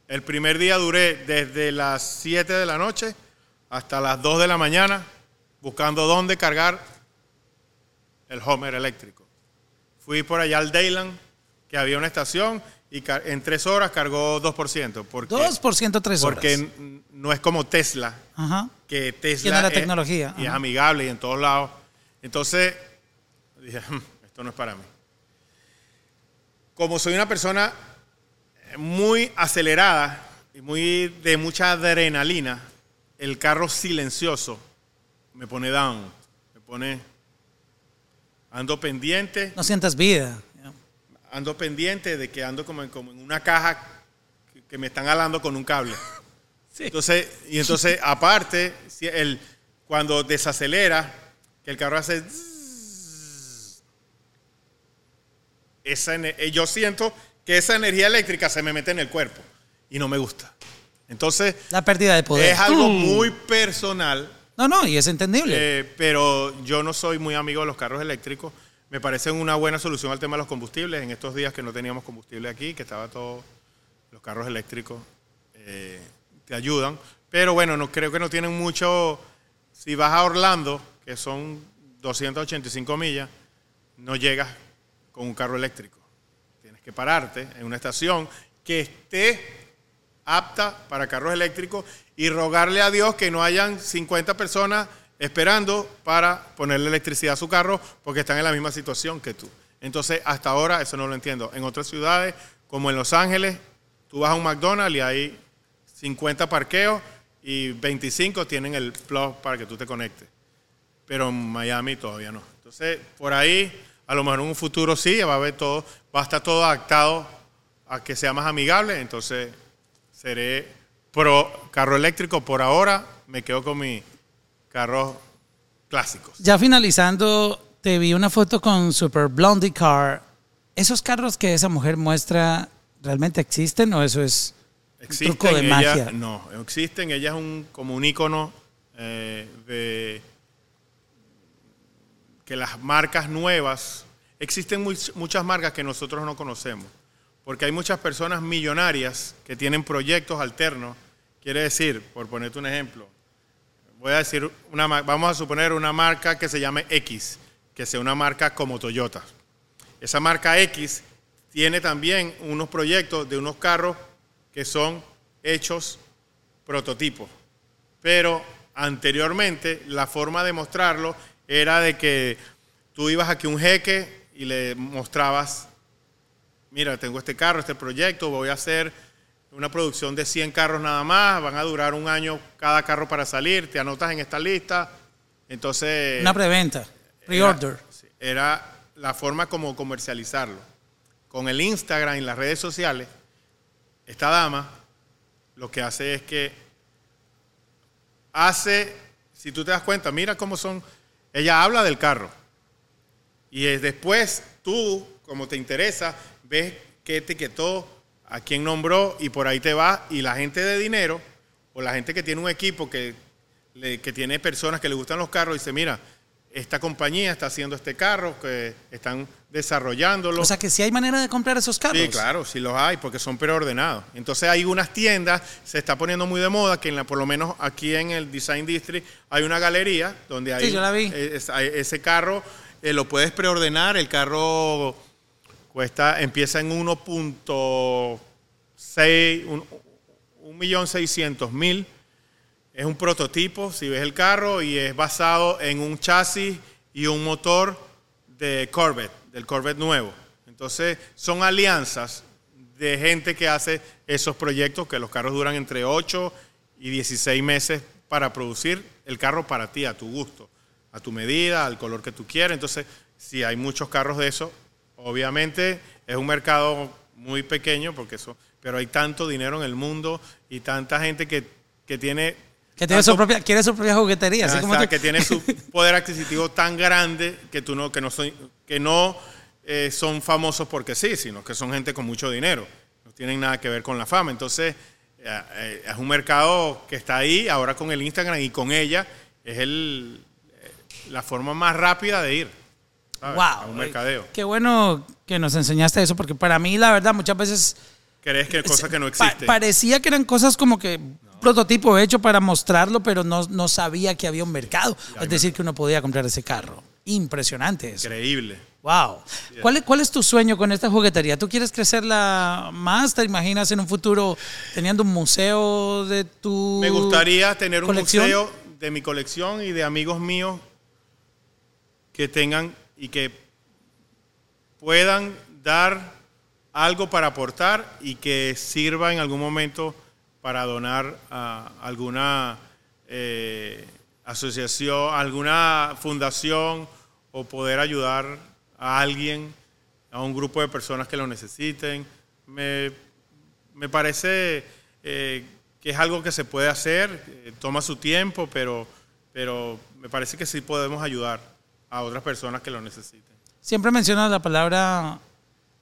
El primer día duré desde las 7 de la noche hasta las 2 de la mañana buscando dónde cargar el Homer eléctrico. Fui por allá al Dayland, que había una estación, y en tres horas cargó 2%. Porque, 2% tres horas. porque no es como Tesla, Ajá. que Tesla Tiene la es- tecnología, y es amigable y en todos lados. Entonces, dije, "Hmm, esto no es para mí. Como soy una persona muy acelerada y muy de mucha adrenalina, el carro silencioso me pone down, me pone ando pendiente, No sientas vida. ando pendiente de que ando como en, como en una caja que, que me están alando con un cable. Entonces, y entonces, aparte, si el, cuando desacelera, que el carro hace. Esa, eh, yo siento que esa energía eléctrica se me mete en el cuerpo y no me gusta. Entonces, La pérdida de poder. es algo muy personal, No, no, y es entendible. eh, pero yo no soy muy amigo de los carros eléctricos. Me parecen una buena solución al tema de los combustibles. En estos días que no teníamos combustible aquí, que estaba todo, los carros eléctricos eh, te ayudan. Pero bueno, no creo que no tienen mucho. Si vas a Orlando, que son 285 millas, no llegas con un carro eléctrico. Pararte en una estación que esté apta para carros eléctricos y rogarle a Dios que no hayan 50 personas esperando para ponerle electricidad a su carro porque están en la misma situación que tú. Entonces, hasta ahora eso no lo entiendo. En otras ciudades, como en Los Ángeles, tú vas a un McDonald's y hay 50 parqueos y 25 tienen el plug para que tú te conectes. Pero en Miami todavía no. Entonces, por ahí, a lo mejor en un futuro sí, va a haber todo, va a estar todo adaptado a que sea más amigable. Entonces, seré pro carro eléctrico. Por ahora, me quedo con mis carros clásicos. Ya finalizando, te vi una foto con Super Blondie Car. ¿Esos carros que esa mujer muestra realmente existen o eso es un truco de ella- magia? No, existen. Ella es un, como un ícono eh, de que las marcas nuevas, existen much- muchas marcas que nosotros no conocemos, porque hay muchas personas millonarias que tienen proyectos alternos. Quiere decir, por ponerte un ejemplo, voy a decir, una, vamos a suponer una marca que se llame X, que sea una marca como Toyota. Esa marca X tiene también unos proyectos de unos carros que son hechos prototipos. Pero anteriormente la forma de mostrarlo era de que tú ibas aquí un jeque y le mostrabas, mira, tengo este carro, este proyecto, voy a hacer una producción de 100 carros nada más, van a durar un año cada carro para salir, te anotas en esta lista. Entonces, Una preventa, pre-order. era, era la forma como comercializarlo. Con el Instagram y las redes sociales, esta dama lo que hace es que hace, si tú te das cuenta, mira cómo son, ella habla del carro. Y es después tú, como te interesa, ves qué etiquetó, a quién nombró y por ahí te va. Y la gente de dinero o la gente que tiene un equipo que, que tiene personas que le gustan los carros dice, mira, esta compañía está haciendo este carro, que están desarrollándolo. O sea que si hay manera de comprar esos carros. Sí, claro, sí los hay, porque son preordenados. Entonces hay unas tiendas, se está poniendo muy de moda, que en la, por lo menos aquí en el Design District hay una galería donde hay Sí, yo la vi. es- ese carro eh, lo puedes preordenar, el carro cuesta, empieza en 1.6, un, un millón seiscientos mil. Es un prototipo, si ves el carro, y es basado en un chasis y un motor de Corvette, del Corvette nuevo. Entonces, son alianzas de gente que hace esos proyectos, que los carros duran entre 8 y 16 meses para producir el carro para ti, a tu gusto, a tu medida, al color que tú quieres. Entonces, si hay muchos carros de eso, obviamente es un mercado muy pequeño, porque eso, pero hay tanto dinero en el mundo y tanta gente que, que tiene... Que tiene su propia, quiere su propia juguetería. así como está, tú. que tiene su poder adquisitivo tan grande que tú no que no son que no eh, son famosos porque sí, sino que son gente con mucho dinero. No tienen nada que ver con la fama. Entonces eh, eh, es un mercado que está ahí ahora con el Instagram y con ella es el la forma más rápida de ir. ¿sabes? Wow. A un mercadeo. Qué bueno que nos enseñaste eso, porque para mí, la verdad, muchas veces Crees que cosas que no pa- existen. parecía que eran cosas como que prototipo hecho para mostrarlo, pero no, no sabía que había un mercado. Es decir, que uno podía comprar ese carro. Impresionante eso. Increíble. Wow. ¿Cuál, es- ¿Cuál es tu sueño con esta juguetería? ¿Tú quieres crecerla más? ¿Te imaginas en un futuro teniendo un museo de tu Me gustaría tener un colección? museo de mi colección y de amigos míos que tengan y que puedan dar algo para aportar y que sirva en algún momento para donar a alguna eh, asociación, alguna fundación o poder ayudar a alguien, a un grupo de personas que lo necesiten. Me, me parece eh, que es algo que se puede hacer, eh, toma su tiempo, pero, pero me parece que sí podemos ayudar a otras personas que lo necesiten. Siempre mencionas la palabra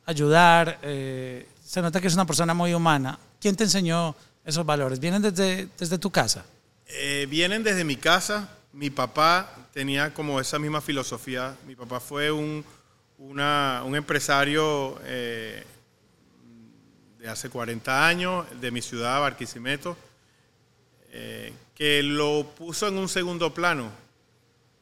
ayudar. eh, se nota que es una persona muy humana. ¿Quién te enseñó esos valores? ¿Vienen desde, desde tu casa? Eh, vienen desde mi casa. Mi papá tenía como esa misma filosofía. Mi papá fue un, una- un empresario eh, de hace 40 años, de mi ciudad, Barquisimeto, que lo puso en un segundo plano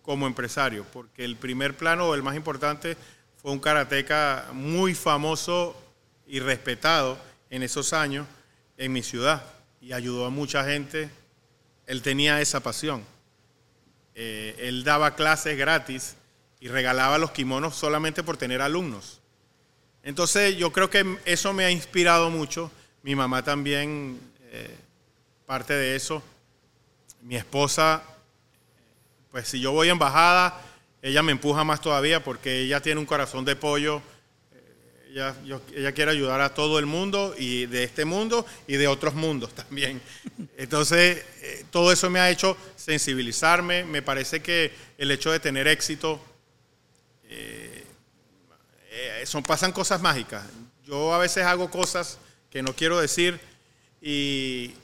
como empresario, porque el primer plano, o el más importante, fue un karateca muy famoso y respetado en esos años en mi ciudad y ayudó a mucha gente. Él tenía esa pasión. Eh, él daba clases gratis y regalaba los kimonos solamente por tener alumnos. Entonces yo creo que eso me ha inspirado mucho. Mi mamá también, eh, parte de eso. Mi esposa, pues si yo voy a embajada, ella me empuja más todavía porque ella tiene un corazón de pollo. Eh, Ella, quiere ayudar a todo el mundo y de este mundo y de otros mundos también. Entonces, eh, todo eso me ha hecho sensibilizarme. Me parece que el hecho de tener éxito eh, son, pasan cosas mágicas. Yo a veces hago cosas que no quiero decir y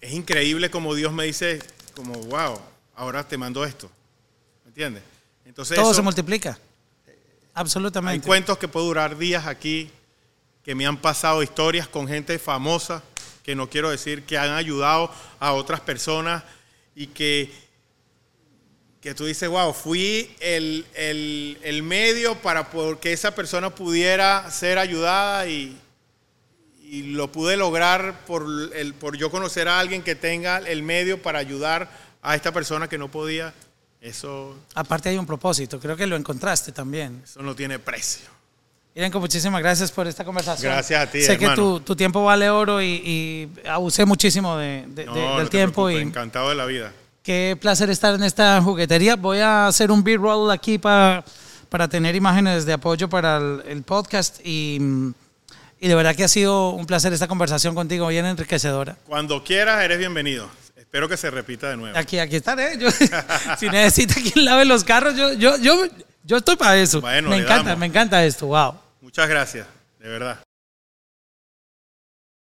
es increíble como Dios me dice, como, wow, ahora te mando esto. ¿Me entiendes? Entonces, Todo eso- se multiplica. hay Absolutamente. cuentos que puedo durar días aquí, que me han pasado historias con gente famosa, que no quiero decir que han ayudado a otras personas y que, que tú dices, wow, fui el, el- el medio para que esa persona pudiera ser ayudada y, y lo pude lograr por, el, por yo conocer a alguien que tenga el medio para ayudar a esta persona que no podía. Eso, Aparte hay un propósito, creo que lo encontraste también. eso no tiene precio. Irenco, muchísimas gracias por esta conversación. Gracias a ti, Sé que hermano. tu, tu tiempo vale oro y, y abusé muchísimo de, de- No, de- no del te tiempo. y encantado de la vida. Qué placer estar en esta juguetería. Voy a hacer un B-roll aquí para, para tener imágenes de apoyo para el, el podcast y, mm, y de verdad que ha sido un placer esta conversación contigo, bien enriquecedora. Cuando quieras, eres bienvenido. Espero que se repita de nuevo. Aquí, aquí estaré. Yo, si necesita quien lave los carros, yo, yo, yo, yo estoy para eso. Bueno, me encanta, damos. me encanta esto. Wow. Muchas gracias, de verdad.